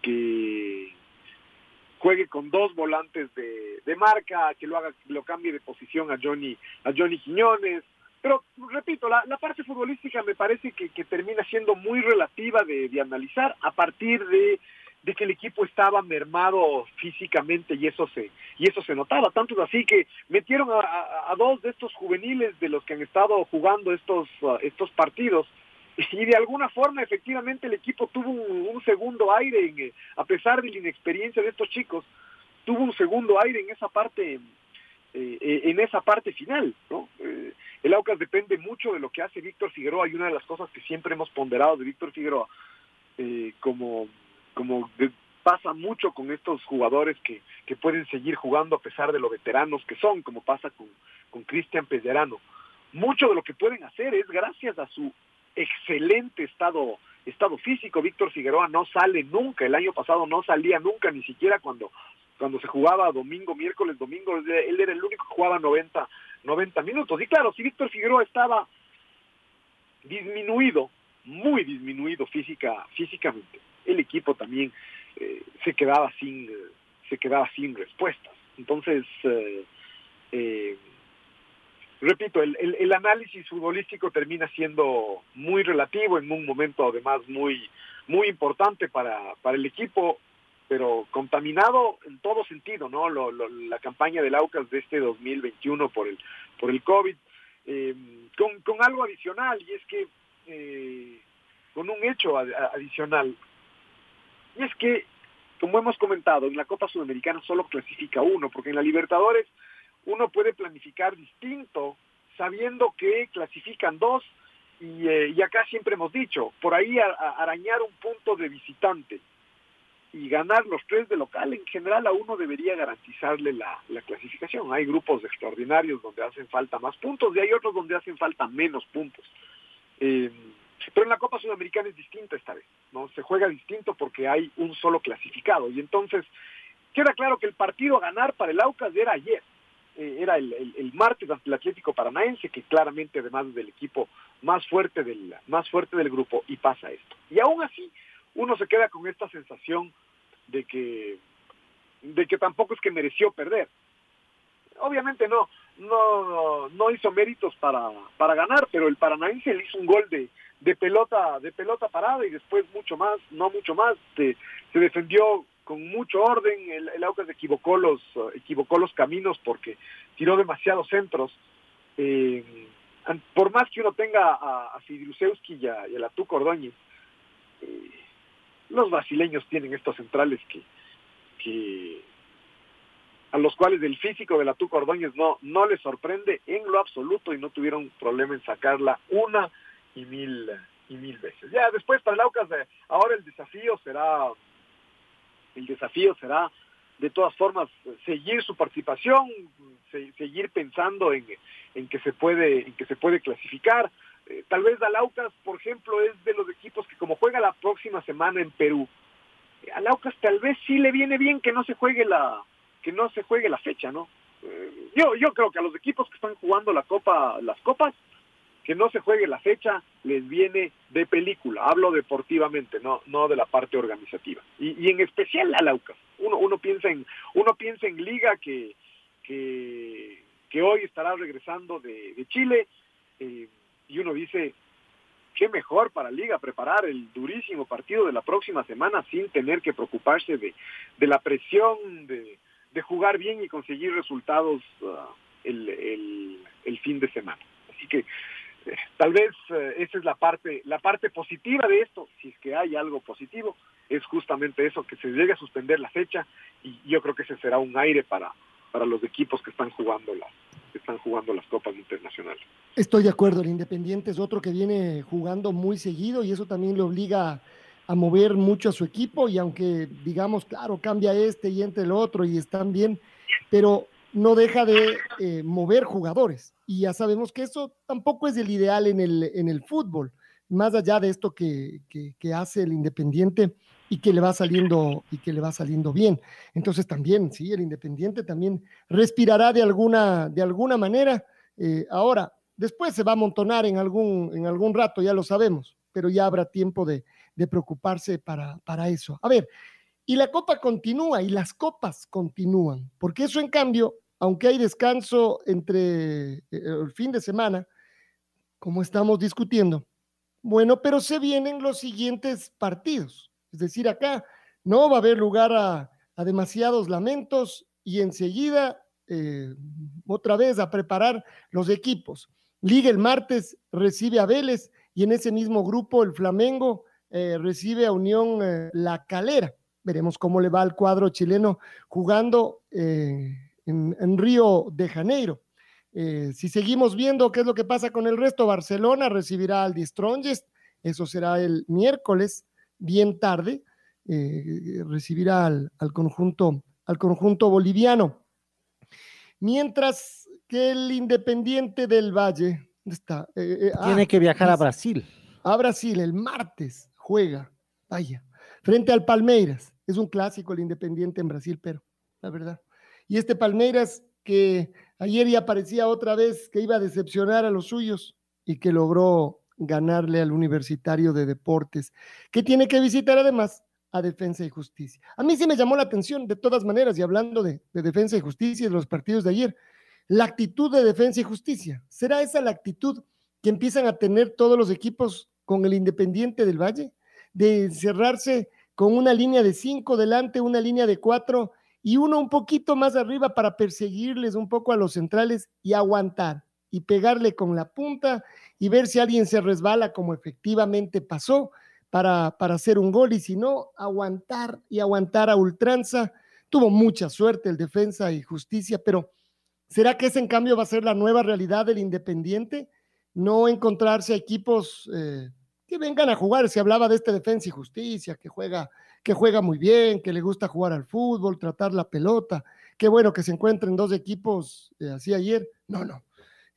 que juegue con dos volantes de, de marca, que lo haga, lo cambie de posición a Johnny, a Johnny Quiñones. Pero repito, la, la parte futbolística me parece que, que termina siendo muy relativa de, de analizar a partir de, de, que el equipo estaba mermado físicamente y eso se y eso se notaba tanto así que metieron a, dos de estos juveniles de los que han estado jugando estos uh, estos partidos y de alguna forma efectivamente el equipo tuvo un, segundo aire, en, eh, a pesar de la inexperiencia de estos chicos, tuvo un segundo aire en esa parte, eh, eh, en esa parte final, ¿no? el Aucas depende mucho de lo que hace Víctor Figueroa y una de las cosas que siempre hemos ponderado de Víctor Figueroa, como, como pasa mucho con estos jugadores que, que pueden seguir jugando a pesar de lo veteranos que son, como pasa con, con Cristian Pellerano. Mucho de lo que pueden hacer es gracias a su excelente estado estado físico. Víctor Figueroa no sale nunca, el año pasado no salía nunca, ni siquiera cuando cuando se jugaba domingo, miércoles, domingo, él era el único que jugaba 90, 90 minutos. Y claro, si Víctor Figueroa estaba disminuido, muy disminuido física, físicamente, el equipo también eh, se quedaba sin se quedaba sin respuestas. Entonces, eh, eh, repito, el, el, el, análisis futbolístico termina siendo muy relativo en un momento además muy, muy importante para, para el equipo, pero contaminado en todo sentido, ¿no? Lo, lo, la campaña del Aucas de este 2021 por el, por el COVID, eh, con, con, algo adicional, y es que, eh, con un hecho ad, adicional, y es que, como hemos comentado, en la Copa Sudamericana solo clasifica uno, porque en la Libertadores uno puede planificar distinto, sabiendo que clasifican dos, y, eh, acá siempre hemos dicho, por ahí arañar un punto de visitante y ganar los tres de local, en general a uno debería garantizarle la, la clasificación. Hay grupos extraordinarios donde hacen falta más puntos y hay otros donde hacen falta menos puntos. Eh, pero en la Copa Sudamericana es distinto esta vez, ¿no? Se juega distinto porque hay un solo clasificado y entonces queda claro que el partido a ganar para el Aucas era ayer eh, era el, el, martes ante el Atlético Paranaense, que claramente además del equipo más fuerte del, más fuerte del grupo, y pasa esto. Y aún así, uno se queda con esta sensación de que, de que tampoco es que mereció perder. Obviamente no, no, no hizo méritos para, para ganar, pero el Paranaense le hizo un gol de, de pelota, de pelota parada y después mucho más, no mucho más, se, se defendió con mucho orden, el, el Aucas equivocó los, equivocó los caminos porque tiró demasiados centros. Eh, por más que uno tenga a, a Fidrusewski y a, y a eh, los brasileños tienen estos centrales que, a los cuales el físico de la Tuca no, no les sorprende en lo absoluto y no tuvieron problema en sacarla una y mil y mil veces. Ya después para el Aucas, eh, ahora el desafío será el desafío será de todas formas seguir su participación, se, seguir pensando en, en, que se puede en que se puede clasificar. Eh, tal vez Dalaucas, por ejemplo, es de los equipos que como juega la próxima semana en Perú, a Laucas tal vez sí le viene bien que no se juegue la que no se juegue la fecha, ¿no? Eh, yo yo creo que a los equipos que están jugando la copa las copas que no se juegue la fecha les viene de película, hablo deportivamente, no, no de la parte organizativa. Y, y en especial a Laucas. Uno, uno piensa en, uno piensa en Liga que, que, hoy estará regresando de, de Chile, eh, y uno dice, qué mejor para Liga preparar el durísimo partido de la próxima semana sin tener que preocuparse de, de la presión de, de jugar bien y conseguir resultados uh, el, el, fin de semana. Así que tal vez eh, esa es la parte, la parte positiva de esto, si es que hay algo positivo, es justamente eso, que se llegue a suspender la fecha y yo creo que ese será un aire para, para los equipos que están jugando las, que están jugando las copas internacionales. Estoy de acuerdo, el Independiente es otro que viene jugando muy seguido y eso también le obliga a mover mucho a su equipo y aunque digamos, claro, cambia este y entre el otro y están bien, pero no deja de eh, mover jugadores. Y ya sabemos que eso tampoco es el ideal en el, en el fútbol, más allá de esto que, que, hace el Independiente y que le va saliendo y que le va saliendo bien. Entonces también, sí, el Independiente también respirará de alguna, de alguna manera. Eh, ahora, después se va a amontonar en algún, en algún rato, ya lo sabemos, pero ya habrá tiempo de, de preocuparse para, para eso. A ver, y la copa continúa y las copas continúan, porque eso en cambio, aunque hay descanso entre eh, el fin de semana, como estamos discutiendo, bueno, pero se vienen los siguientes partidos. Es decir, acá no va a haber lugar a, demasiados lamentos y enseguida eh, otra vez a preparar los equipos. Liga el martes recibe a Vélez y en ese mismo grupo el Flamengo eh, recibe a Unión eh, La Calera. Veremos cómo le va al cuadro chileno jugando eh, en, Río de Janeiro. si seguimos viendo qué es lo que pasa con el resto, Barcelona recibirá al Strongest, eso será el miércoles, bien tarde, recibirá al, conjunto, al conjunto boliviano. Mientras que el Independiente del Valle está. Tiene ah, que viajar a Brasil. A Brasil el martes juega, vaya, frente al Palmeiras. Es un clásico el Independiente en Brasil, pero la verdad. Y este Palmeiras que ayer ya parecía otra vez que iba a decepcionar a los suyos y que logró ganarle al Universitario de Deportes, que tiene que visitar además a Defensa y Justicia. A mí sí me llamó la atención, de todas maneras, y hablando de, de Defensa y Justicia y de los partidos de ayer, la actitud de Defensa y Justicia. ¿Será esa la actitud que empiezan a tener todos los equipos con el Independiente del Valle, de cerrarse con una línea de cinco delante, una línea de cuatro y uno un poquito más arriba para perseguirles un poco a los centrales y aguantar y pegarle con la punta y ver si alguien se resbala como efectivamente pasó para, para hacer un gol y si no, aguantar y aguantar a ultranza. Tuvo mucha suerte el defensa y justicia, pero ¿será que ese en cambio va a ser la nueva realidad del Independiente? no encontrarse equipos eh, que vengan a jugar. Se hablaba de este defensa y justicia, que juega, que juega muy bien, que le gusta jugar al fútbol, tratar la pelota. Qué bueno que se encuentren dos equipos eh, así ayer. No, no.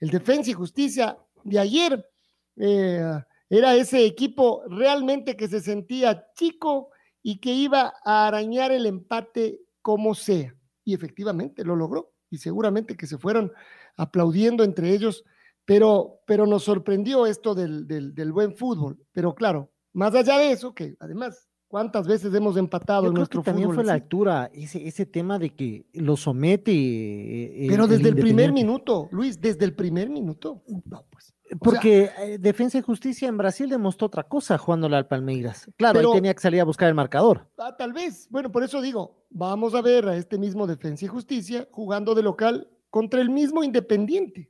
El defensa y justicia de ayer eh, era ese equipo realmente que se sentía chico y que iba a arañar el empate como sea. Y efectivamente lo logró. Y seguramente que se fueron aplaudiendo entre ellos pero, pero nos sorprendió esto del, del, buen fútbol. Pero claro, más allá de eso, que además, ¿cuántas veces hemos empatado en nuestro también fue la altura, ese, ese tema de que lo somete. Eh, pero desde el, primer minuto, Luis, desde el primer minuto. No, pues. Porque eh, Defensa y Justicia en Brasil demostró otra cosa jugándole al Palmeiras. Claro, ahí tenía que salir a buscar el marcador. Ah, tal vez. Bueno, por eso digo, vamos a ver a este mismo Defensa y Justicia jugando de local contra el mismo Independiente.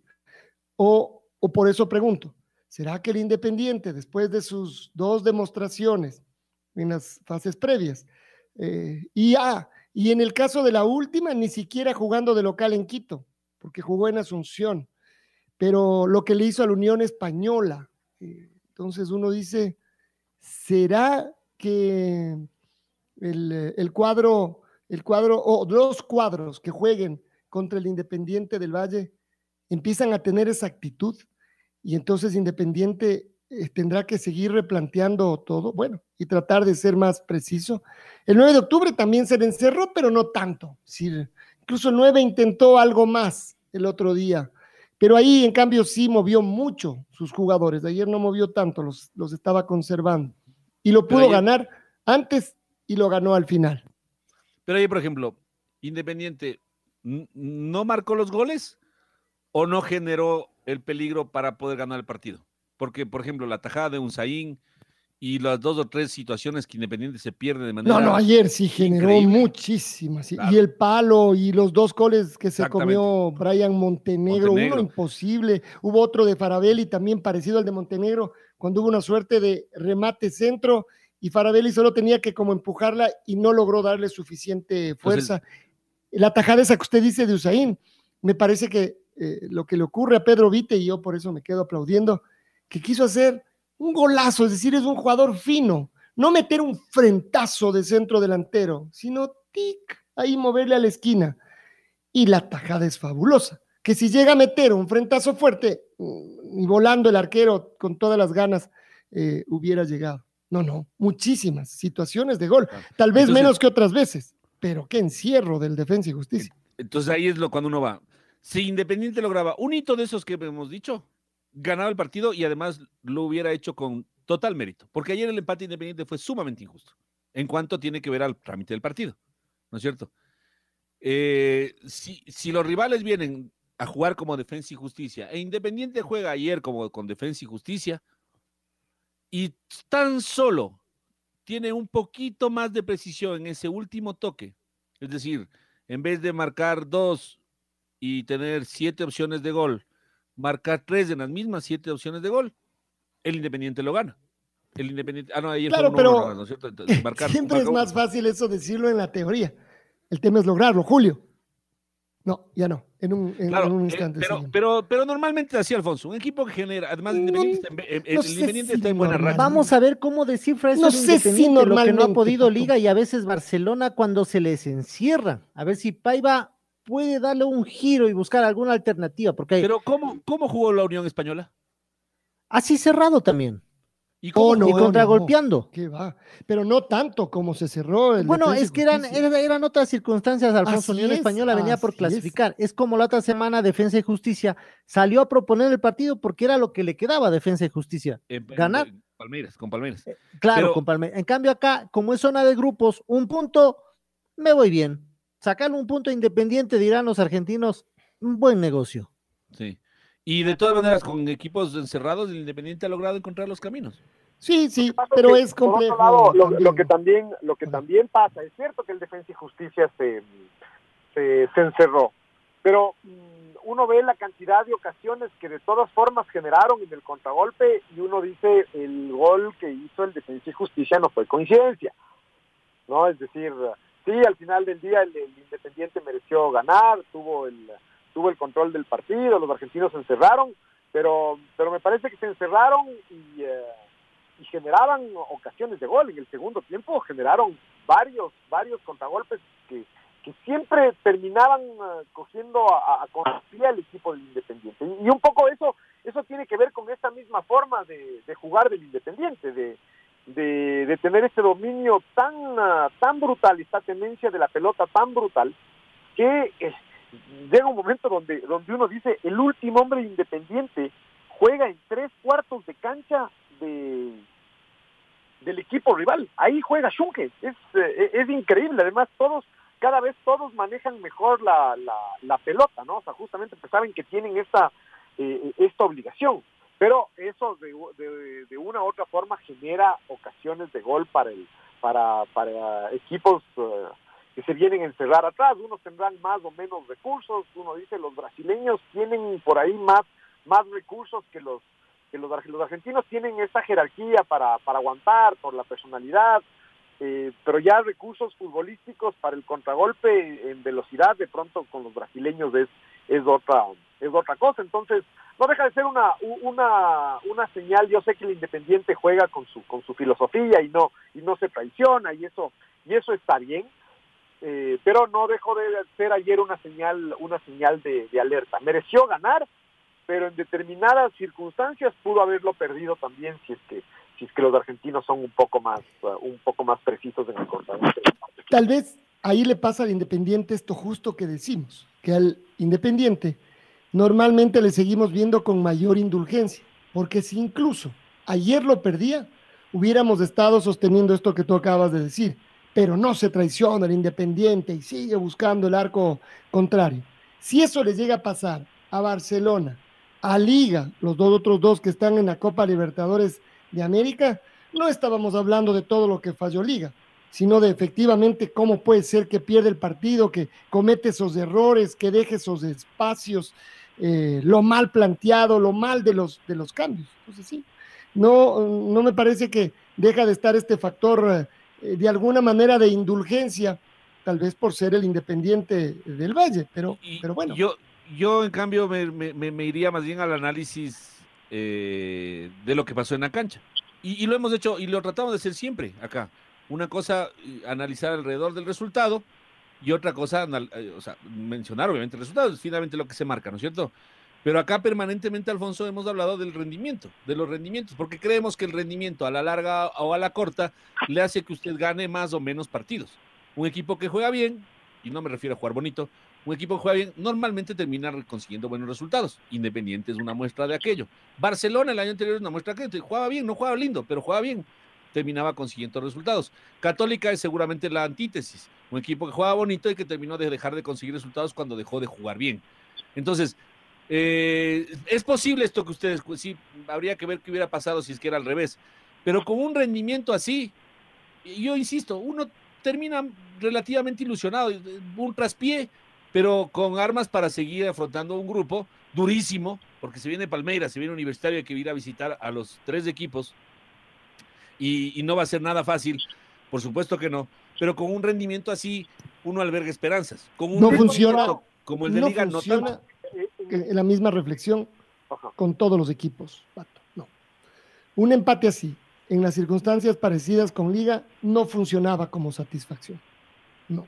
O, por eso pregunto, ¿será que el Independiente, después de sus dos demostraciones en las fases previas, eh, y, ah, y en el caso de la última, ni siquiera jugando de local en Quito, porque jugó en Asunción, pero lo que le hizo a la Unión Española, eh, entonces uno dice, ¿será que el, el, cuadro, el cuadro, o los cuadros que jueguen contra el Independiente del Valle empiezan a tener esa actitud y entonces Independiente eh, tendrá que seguir replanteando todo, bueno, y tratar de ser más preciso. El 9 de octubre también se le encerró, pero no tanto. incluso el 9 intentó algo más el otro día, pero ahí en cambio sí movió mucho sus jugadores. Ayer no movió tanto, los, los estaba conservando. Y lo pudo ganar antes y lo ganó al final. Pero ahí, por ejemplo, Independiente no marcó los goles, o no generó el peligro para poder ganar el partido. Porque, por ejemplo, la tajada de Unzaín y las dos o tres situaciones que Independiente se pierde de manera. No, no, ayer sí generó increíble. muchísimas. Claro. Y el palo y los dos goles que se comió Brian Montenegro, Montenegro. uno imposible. Hubo otro de Farabelli también parecido al de Montenegro, cuando hubo una suerte de remate centro y Farabelli solo tenía que como empujarla y no logró darle suficiente fuerza. La tajada esa que usted dice de Usain, me parece que eh, lo que le ocurre a Pedro Vite, y yo por eso me quedo aplaudiendo, que quiso hacer un golazo, es decir, es un jugador fino, no meter un frentazo de centro delantero, sino tic, ahí moverle a la esquina. Y la tajada es fabulosa, que si llega a meter un frentazo fuerte, mm, y volando el arquero con todas las ganas, eh, hubiera llegado. No, no, muchísimas situaciones de gol, tal vez Entonces- menos que otras veces, pero qué encierro del Defensa y Justicia. Entonces ahí es lo cuando uno va. Si Independiente lograba un hito de esos que hemos dicho, ganaba el partido y además lo hubiera hecho con total mérito. Porque ayer el empate Independiente fue sumamente injusto en cuanto tiene que ver al trámite del partido. ¿No es cierto? Eh, si, si los rivales vienen a jugar como defensa y justicia e Independiente juega ayer como con defensa y justicia y tan solo tiene un poquito más de precisión en ese último toque, es decir, en vez de marcar dos y tener siete opciones de gol, marcar tres en las mismas siete opciones de gol, el Independiente lo gana. El Independiente, ah, no, ayer Claro, pero uno, ¿no es cierto? Entonces, marcar- Siempre es más fácil eso decirlo en la teoría. El tema es lograrlo, Julio. No, ya no. En un, en, Claro, en un eh, instante. pero, sí. pero, pero normalmente así, Alfonso, un equipo que genera, además No, Independiente, está en- eh, el Independiente si está en buena racha. Vamos a ver cómo descifra eso No sé si lo que no ha podido. Liga y a veces Barcelona cuando se les encierra. A ver si Paiva puede darle un giro y buscar alguna alternativa, porque Pero ¿cómo, ¿cómo jugó la Unión Española? así cerrado también ¿Y cómo Oh, no, y jugó? contragolpeando. ¿Qué va? Pero no tanto como se cerró el Bueno, es que eran, eran otras circunstancias, Alfonso. Así Unión es, Española venía por es. clasificar. Es. como la otra semana Defensa y Justicia salió a proponer el partido porque era lo que le quedaba a Defensa y Justicia. Ganar. en Palmeiras, con Palmeiras. Claro, Pero- con Palme- En cambio acá, como es zona de grupos, un punto, me voy bien. Sacarle un punto independiente, dirán los argentinos, un buen negocio. Sí. Y de todas maneras, con equipos encerrados, el Independiente ha logrado encontrar los caminos. Sí, sí, pero es por otro complejo. lado, lo, que también lo que también pasa es cierto que el defensa y justicia se se, se encerró pero mm, uno ve la cantidad de ocasiones que de todas formas generaron en el contragolpe y uno dice el gol que hizo el defensa y justicia no fue coincidencia no es decir sí al final del día el, Independiente mereció ganar tuvo el tuvo el control del partido los argentinos se encerraron pero pero me parece que se encerraron y eh, y generaban ocasiones de gol. En el segundo tiempo generaron varios, varios contragolpes que, que siempre terminaban eh, cogiendo a, a contrapié al equipo del Independiente. Y, y un poco eso, eso tiene que ver con esta misma forma de, de jugar del Independiente, de, de, tener ese dominio tan, ah, tan brutal, esta tendencia de la pelota tan brutal, que llega un momento donde, donde uno dice, el último hombre independiente juega en tres cuartos de cancha de del equipo rival. Ahí juega Schunke. Es, eh, es increíble. Además, todos, cada vez todos manejan mejor la, la, la pelota, ¿no? O sea, justamente pues saben que tienen esta, eh, esta obligación. Pero eso de, de, una u otra forma genera ocasiones de gol para el para, para equipos uh, que se vienen a encerrar atrás. Unos tendrán más o menos recursos. Uno dice los brasileños tienen por ahí más, más recursos que los que los, los argentinos tienen esta jerarquía para, para aguantar por la personalidad, eh, pero ya recursos futbolísticos para el contragolpe en velocidad de pronto con los brasileños es, es otra es otra cosa. Entonces, no deja de ser una, una, una señal, yo sé que el Independiente juega con su, con su filosofía y no, y no se traiciona y eso, y eso está bien, eh, pero no dejó de ser ayer una señal, una señal de, alerta. Mereció ganar, pero en determinadas circunstancias pudo haberlo perdido también si es que si es que los argentinos son un poco más uh, un poco más precisos en el contragolpe. Tal vez ahí le pasa al Independiente esto justo que decimos, que al Independiente normalmente le seguimos viendo con mayor indulgencia, porque si incluso ayer lo perdía, hubiéramos estado sosteniendo esto que tú acabas de decir, pero no se traiciona el Independiente y sigue buscando el arco contrario. Si eso les llega a pasar a Barcelona, a Liga, los dos otros dos que están en la Copa Libertadores de América, no estábamos hablando de todo lo que falló Liga, sino de efectivamente cómo puede ser que pierde el partido, que comete esos errores, que deje esos espacios, eh, lo mal planteado, lo mal de los, de los cambios. Entonces sí, no, no me parece que deja de estar este factor eh, de alguna manera de indulgencia, tal vez por ser el independiente del Valle, pero, pero bueno. Yo, yo en cambio me, me, iría más bien al análisis eh, de lo que pasó en la cancha. Y, y, lo hemos hecho y lo tratamos de hacer siempre acá. Una cosa, analizar alrededor del resultado y otra cosa, eh, mencionar obviamente el resultado, es finalmente lo que se marca, ¿no es cierto? Pero acá permanentemente, Alfonso, hemos hablado del rendimiento, de los rendimientos, porque creemos que el rendimiento a la larga o a la corta le hace que usted gane más o menos partidos. Un equipo que juega bien, y no me refiero a jugar bonito, un equipo que juega bien normalmente termina consiguiendo buenos resultados. Independiente es una muestra de aquello. Barcelona el año anterior es una muestra de aquello. Jugaba bien, no jugaba lindo, pero jugaba bien. Terminaba consiguiendo resultados. Católica es seguramente la antítesis. Un equipo que jugaba bonito y que terminó de dejar de conseguir resultados cuando dejó de jugar bien. Entonces, eh, es posible esto que ustedes, pues, sí, habría que ver qué hubiera pasado si es que era al revés. Pero con un rendimiento así, yo insisto, uno termina relativamente ilusionado, un traspié, pero con armas para seguir afrontando un grupo durísimo, porque se viene Palmeiras, se viene Universitario, hay que ir a visitar a los tres equipos y, no va a ser nada fácil, por supuesto que no, pero con un rendimiento así uno alberga esperanzas. Con un no funciona. Como el de Liga, no tanto la misma reflexión con todos los equipos, No. Un empate así, en las circunstancias parecidas con Liga, no funcionaba como satisfacción. No.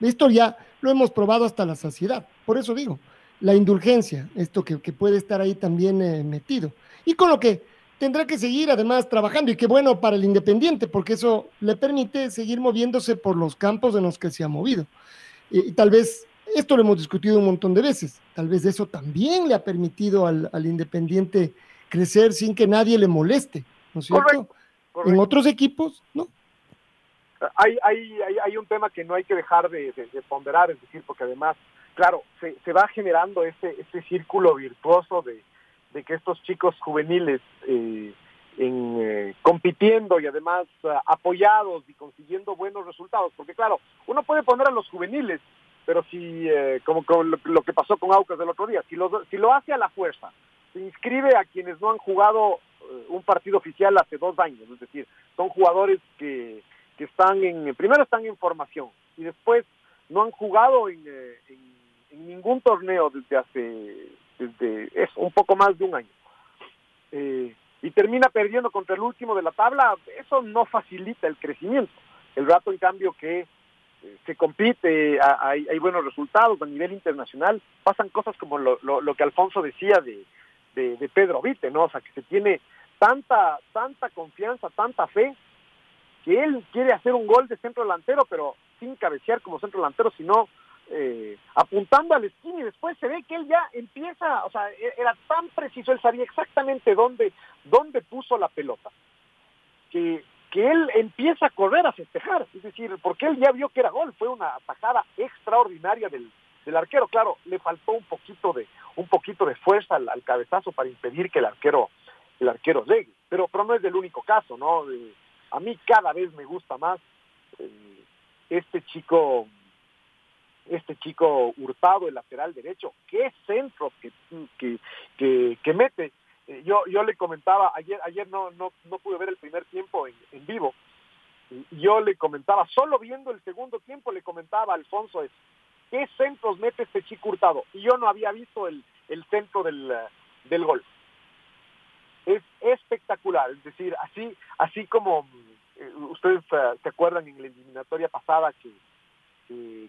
Esto ya lo hemos probado hasta la saciedad. Por eso digo, la indulgencia, esto que, puede estar ahí también eh, metido. Y con lo que tendrá que seguir además trabajando y qué bueno para el Independiente, porque eso le permite seguir moviéndose por los campos en los que se ha movido. y tal vez esto lo hemos discutido un montón de veces. Tal vez eso también le ha permitido al, Independiente crecer sin que nadie le moleste, ¿no es cierto? En otros equipos, ¿no? Hay, hay, hay, un tema que no hay que dejar de, ponderar, es decir, porque además, claro, se, se va generando ese, ese círculo virtuoso de, que estos chicos juveniles eh, en, eh, compitiendo y además ah, apoyados y consiguiendo buenos resultados, porque claro, uno puede poner a los juveniles pero si, eh, como, lo, que pasó con Aucas del otro día, si lo, si lo hace a la fuerza, se inscribe a quienes no han jugado eh, un partido oficial hace dos años, es decir, son jugadores que, que están en, primero están en formación y después no han jugado eh, en, ningún torneo desde hace, desde eso, un poco más de un año. y termina perdiendo contra el último de la tabla, eso no facilita el crecimiento. El rato, en cambio, que se compite, hay, buenos resultados a nivel internacional, pasan cosas como lo, lo, que Alfonso decía de, de, Pedro Vite, ¿no? O sea, que se tiene tanta, tanta confianza, tanta fe, que él quiere hacer un gol de centro delantero, pero sin cabecear como centro delantero, sino eh, apuntando al esquina y después se ve que él ya empieza, o sea, e, era tan preciso, él sabía exactamente dónde, dónde puso la pelota, que que él empieza a correr a festejar, es decir, porque él ya vio que era gol, fue una atajada extraordinaria del, del arquero, claro, le faltó un poquito de un poquito de fuerza al, cabezazo para impedir que el arquero el arquero llegue, pero, pero no es el único caso, ¿no? a mí cada vez me gusta más eh, este chico este chico Hurtado, el lateral derecho, qué centro que, que, que, mete eh, yo, yo le comentaba, ayer, ayer no, no, no pude ver el primer tiempo en, en vivo, yo le comentaba, solo viendo el segundo tiempo le comentaba a Alfonso, ¿qué centros mete este chico Hurtado? Y yo no había visto el, el centro del, del gol. Es espectacular, es decir, así, así como eh, ustedes uh, se acuerdan en la eliminatoria pasada que,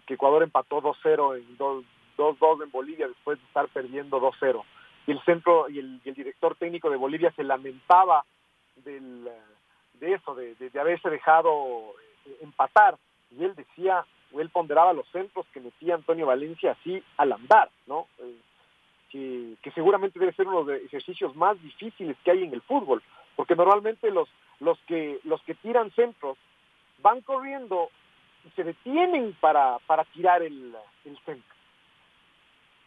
que Ecuador empató 2-0 en 2-2 en Bolivia después de estar perdiendo 2-0 y el centro y el, director técnico de Bolivia se lamentaba del, de eso, de, haberse dejado eh, empatar. Y él decía, o él ponderaba los centros que metía Antonio Valencia así al andar, ¿no? Eh, que, que, seguramente debe ser uno de los ejercicios más difíciles que hay en el fútbol, porque normalmente los, los, que, los que tiran centros van corriendo y se detienen para, para tirar el, el centro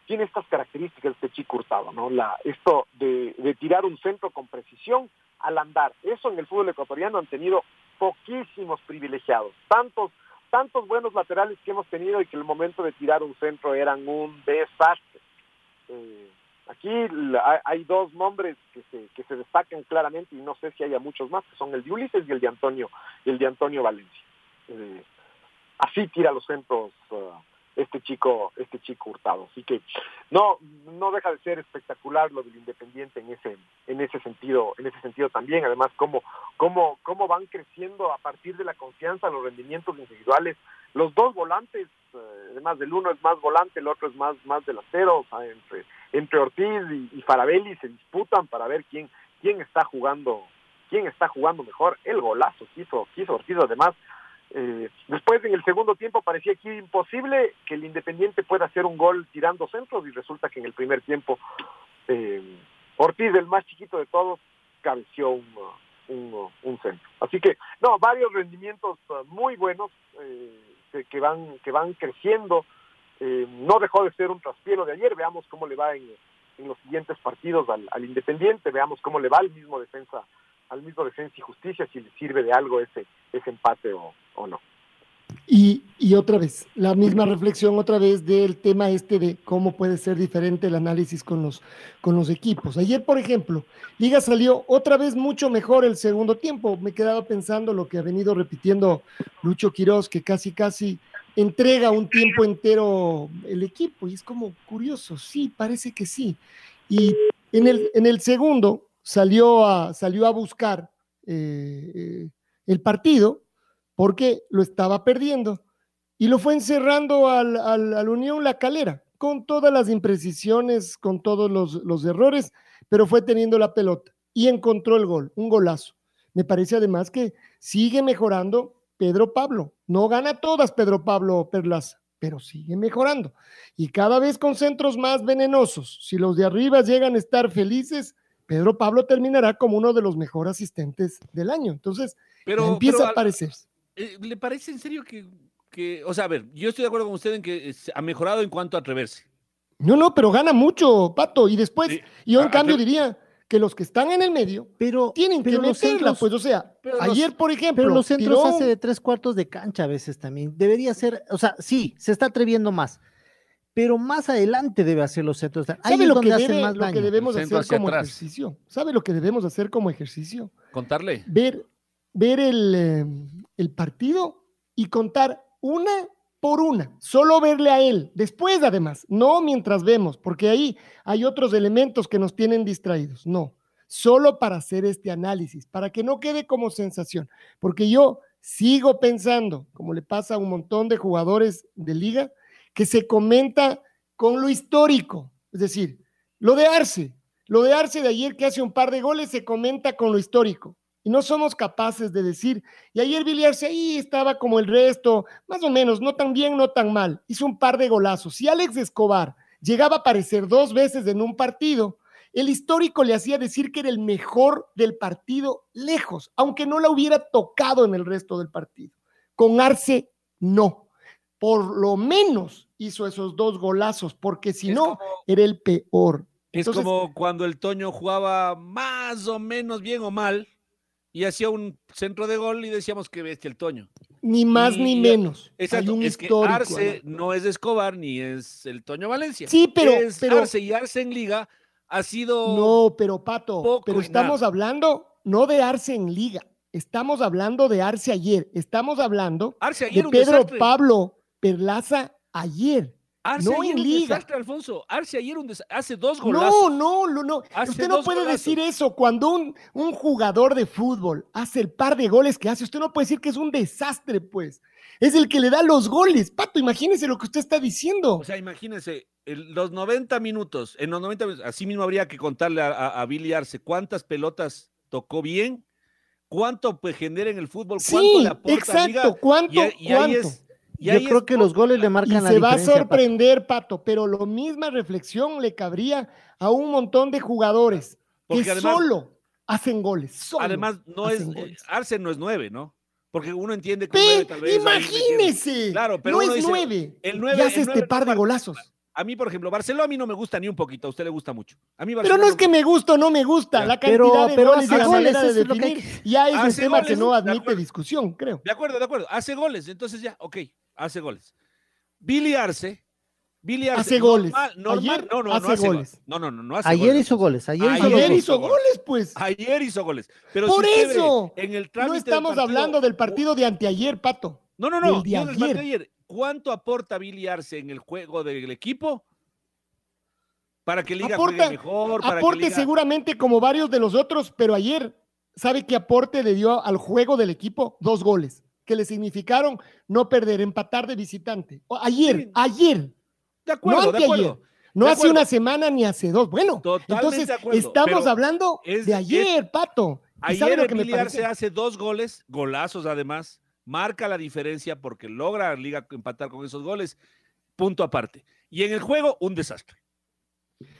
tiene estas características este chico Hurtado, ¿no? La, esto de, tirar un centro con precisión al andar. Eso en el fútbol ecuatoriano han tenido poquísimos privilegiados. Tantos, tantos buenos laterales que hemos tenido y que el momento de tirar un centro eran un desastre. Eh, aquí hay dos nombres que se, que se destacan claramente y no sé si haya muchos más, que son el de Ulises y el de Antonio, el de Antonio Valencia. Eh, así tira los centros uh, este chico, este chico Hurtado. Así que no, no deja de ser espectacular lo del Independiente en ese, en ese sentido, en ese sentido también. Además, cómo, cómo, cómo van creciendo a partir de la confianza los rendimientos individuales. Los dos volantes, eh, además del uno es más volante, el otro es más, más delantero, o entre, entre Ortiz y, y Farabelli se disputan para ver quién, quién está jugando, quién está jugando mejor. El golazo quiso, quiso Ortiz además eh, después en el segundo tiempo parecía que imposible que el Independiente pueda hacer un gol tirando centros y resulta que en el primer tiempo eh, Ortiz, el más chiquito de todos, cabeció un, un, centro. Así que, no, varios rendimientos uh, muy buenos eh, que, van, que van creciendo. No dejó de ser un traspielo de ayer, veamos cómo le va en, en los siguientes partidos al, al Independiente, veamos cómo le va al mismo defensa al mismo Defensa y Justicia si le sirve de algo ese, ese empate o, o no. Y, y, otra vez, la misma reflexión otra vez del tema este de cómo puede ser diferente el análisis con los, con los equipos. Ayer, por ejemplo, Liga salió otra vez mucho mejor el segundo tiempo. Me quedaba pensando lo que ha venido repitiendo Lucho Quiroz, que casi, casi entrega un tiempo entero el equipo. Y es como curioso, sí, parece que sí. Y en el, en el segundo, salió a, salió a buscar eh, eh, el partido porque lo estaba perdiendo y lo fue encerrando al, al, Unión La Calera con todas las imprecisiones, con todos los, los errores, pero fue teniendo la pelota y encontró el gol, un golazo. Me parece además que sigue mejorando Pedro Pablo. No gana todas Pedro Pablo Perlaza, pero sigue mejorando. Y cada vez con centros más venenosos. Si los de arriba llegan a estar felices, Pedro Pablo terminará como uno de los mejores asistentes del año. Entonces, empieza a aparecer. Eh, ¿Le parece en serio que, o sea, a ver, yo estoy de acuerdo con usted en que ha mejorado en cuanto a atreverse? No, no, pero gana mucho, Pato. Y después, yo en cambio diría que los que están en el medio pero, tienen que meterla, pues, o sea, ayer, por ejemplo. Pero los centros hace de tres cuartos de cancha a veces también. Debería ser, o sea, sí, se está atreviendo más pero más adelante debe hacer los centros. ¿Sabe lo, que, lo que debemos hacer como ejercicio? ¿Sabe lo que debemos hacer como ejercicio? Contarle. Ver, ver el, eh, el partido y contar una por una, solo verle a él, después además, no mientras vemos, porque ahí hay otros elementos que nos tienen distraídos, no, solo para hacer este análisis, para que no quede como sensación, porque yo sigo pensando, como le pasa a un montón de jugadores de liga, que se comenta con lo histórico, es decir, lo de Arce, lo de Arce de ayer que hace un par de goles se comenta con lo histórico. Y no somos capaces de decir, y ayer Billy Arce ahí estaba como el resto, más o menos, no tan bien, no tan mal. Hizo un par de golazos. Si Alex Escobar llegaba a aparecer dos veces en un partido, el histórico le hacía decir que era el mejor del partido lejos, aunque no la hubiera tocado en el resto del partido. Con Arce, no. Por lo menos hizo esos dos golazos, porque si no, era el peor. Es como cuando el Toño jugaba más o menos bien o mal y hacía un centro de gol y decíamos que bestia el Toño. Ni más ni menos. Exacto, un es que Arce no es Escobar ni es el Toño Valencia. Sí, pero, pero Arce y Arce en liga ha sido No, pero Pato, pero estamos hablando no de Arce en liga. Estamos hablando de Arce ayer. Estamos hablando de Pedro Pablo Perlaza ayer. Arce no ayer en liga. Desastre, Alfonso. Arce ayer un hace dos golazos. No, no, no, usted no puede decir eso. Cuando un, un jugador de fútbol hace el par de goles que hace, usted no puede decir que es un desastre, pues. Es el que le da los goles. Pato, imagínese lo que usted está diciendo. O sea, imagínese, los 90 minutos, en los 90 minutos, así mismo habría que contarle a, Billy Arce cuántas pelotas tocó bien, cuánto pues, genera en el fútbol, cuánto le aporta exacto, cuánto, cuánto. Yo creo que los goles le marcan y se va a sorprender, Pato. pero lo misma reflexión le cabría a un montón de jugadores que solo hacen goles. además, no es eh, Arce no es nueve, ¿no? Porque uno entiende que nueve, tal vez Imagínese. Claro, pero no es nueve. El nueve. Y hace este par de golazos. A mí, por ejemplo, Barcelona a mí no me gusta ni un poquito, a usted le gusta mucho. A mí Pero Barcelona no es que me gusta o no me gusta, la cantidad Pero- de pero goles y hace la goles, manera de que ya es un Hace tema que no admite discusión, creo. De acuerdo, de acuerdo. Hace goles, entonces ya, ok, hace goles. Billy Arce, Billy Arce. Hace goles. normal- Ayer no, no, hace no hace goles. goles. No, no, no, no hace Ayer goles. hizo goles, ayer, hizo Ayer goles. hizo goles, pues. Ayer hizo goles. Pero Por si usted ve eso. en el No del estamos partido- hablando del partido de anteayer, Pato. No, no, no. partido de ayer. ¿Cuánto aporta Billy Arce en el juego del equipo? Para que Liga Aporta- juegue mejor. Para Aporte que Liga... seguramente como varios de los otros, pero ayer, ¿sabe qué aporte le dio al juego del equipo? Dos goles, que le significaron no perder, empatar de visitante. Ayer, Sí. ayer, De acuerdo, no de anteayer. acuerdo. no De hace acuerdo. una semana ni hace dos. Bueno, Totalmente entonces de estamos hablando es- de ayer, Pato. ¿Y sabe Ayer lo que me parece? hace dos goles, golazos además, marca la diferencia porque logra Liga empatar con esos goles, punto aparte. Y en el juego, un desastre.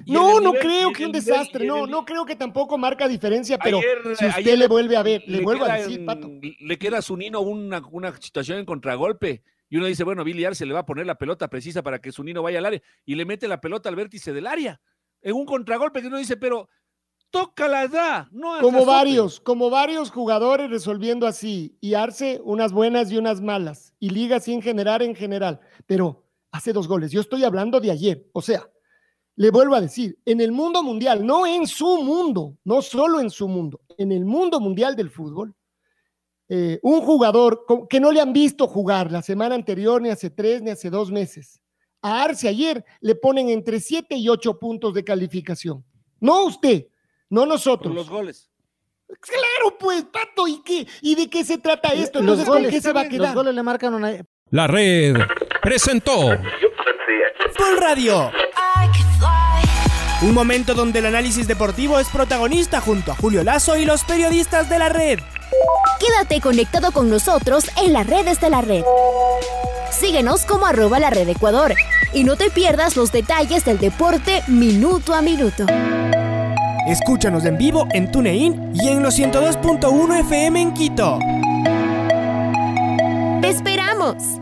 Y No, no nivel- creo que un nivel- desastre, no, no creo que tampoco marca diferencia, pero Ayer- si usted ayer le vuelve a ver, le, vuelvo a decir, Pato. Le queda a Zunino una, una situación en contragolpe. Y uno dice, bueno, Billy Arce le va a poner la pelota precisa para que Zunino vaya al área. Y le mete la pelota al vértice del área. En un contragolpe que uno dice, pero tócala da. No Como azote". varios, como varios jugadores resolviendo así, y Arce unas buenas y unas malas, y Liga sin generar en general, pero hace dos goles. Yo estoy hablando de ayer, o sea, le vuelvo a decir, en el mundo mundial, no en su mundo, no solo en su mundo, en el mundo mundial del fútbol, eh, un jugador que no le han visto jugar la semana anterior, ni hace tres, ni hace dos meses, a Arce ayer le ponen entre siete y ocho puntos de calificación. No usted, no Por nosotros. los goles. Claro, pues, Pato, ¿y qué? ¿Y de qué se trata esto? Los Entonces, ¿con goles, qué se va a los quedar? goles le marcan una, La red presentó Full Radio. Un momento donde el análisis deportivo es protagonista junto a Julio Lazo y los periodistas de la red. Quédate conectado con nosotros en las redes de la red. Síguenos como arroba la red Ecuador y no te pierdas los detalles del deporte minuto a minuto. Escúchanos en vivo en TuneIn y en los 102.1 FM en Quito. ¡Te esperamos!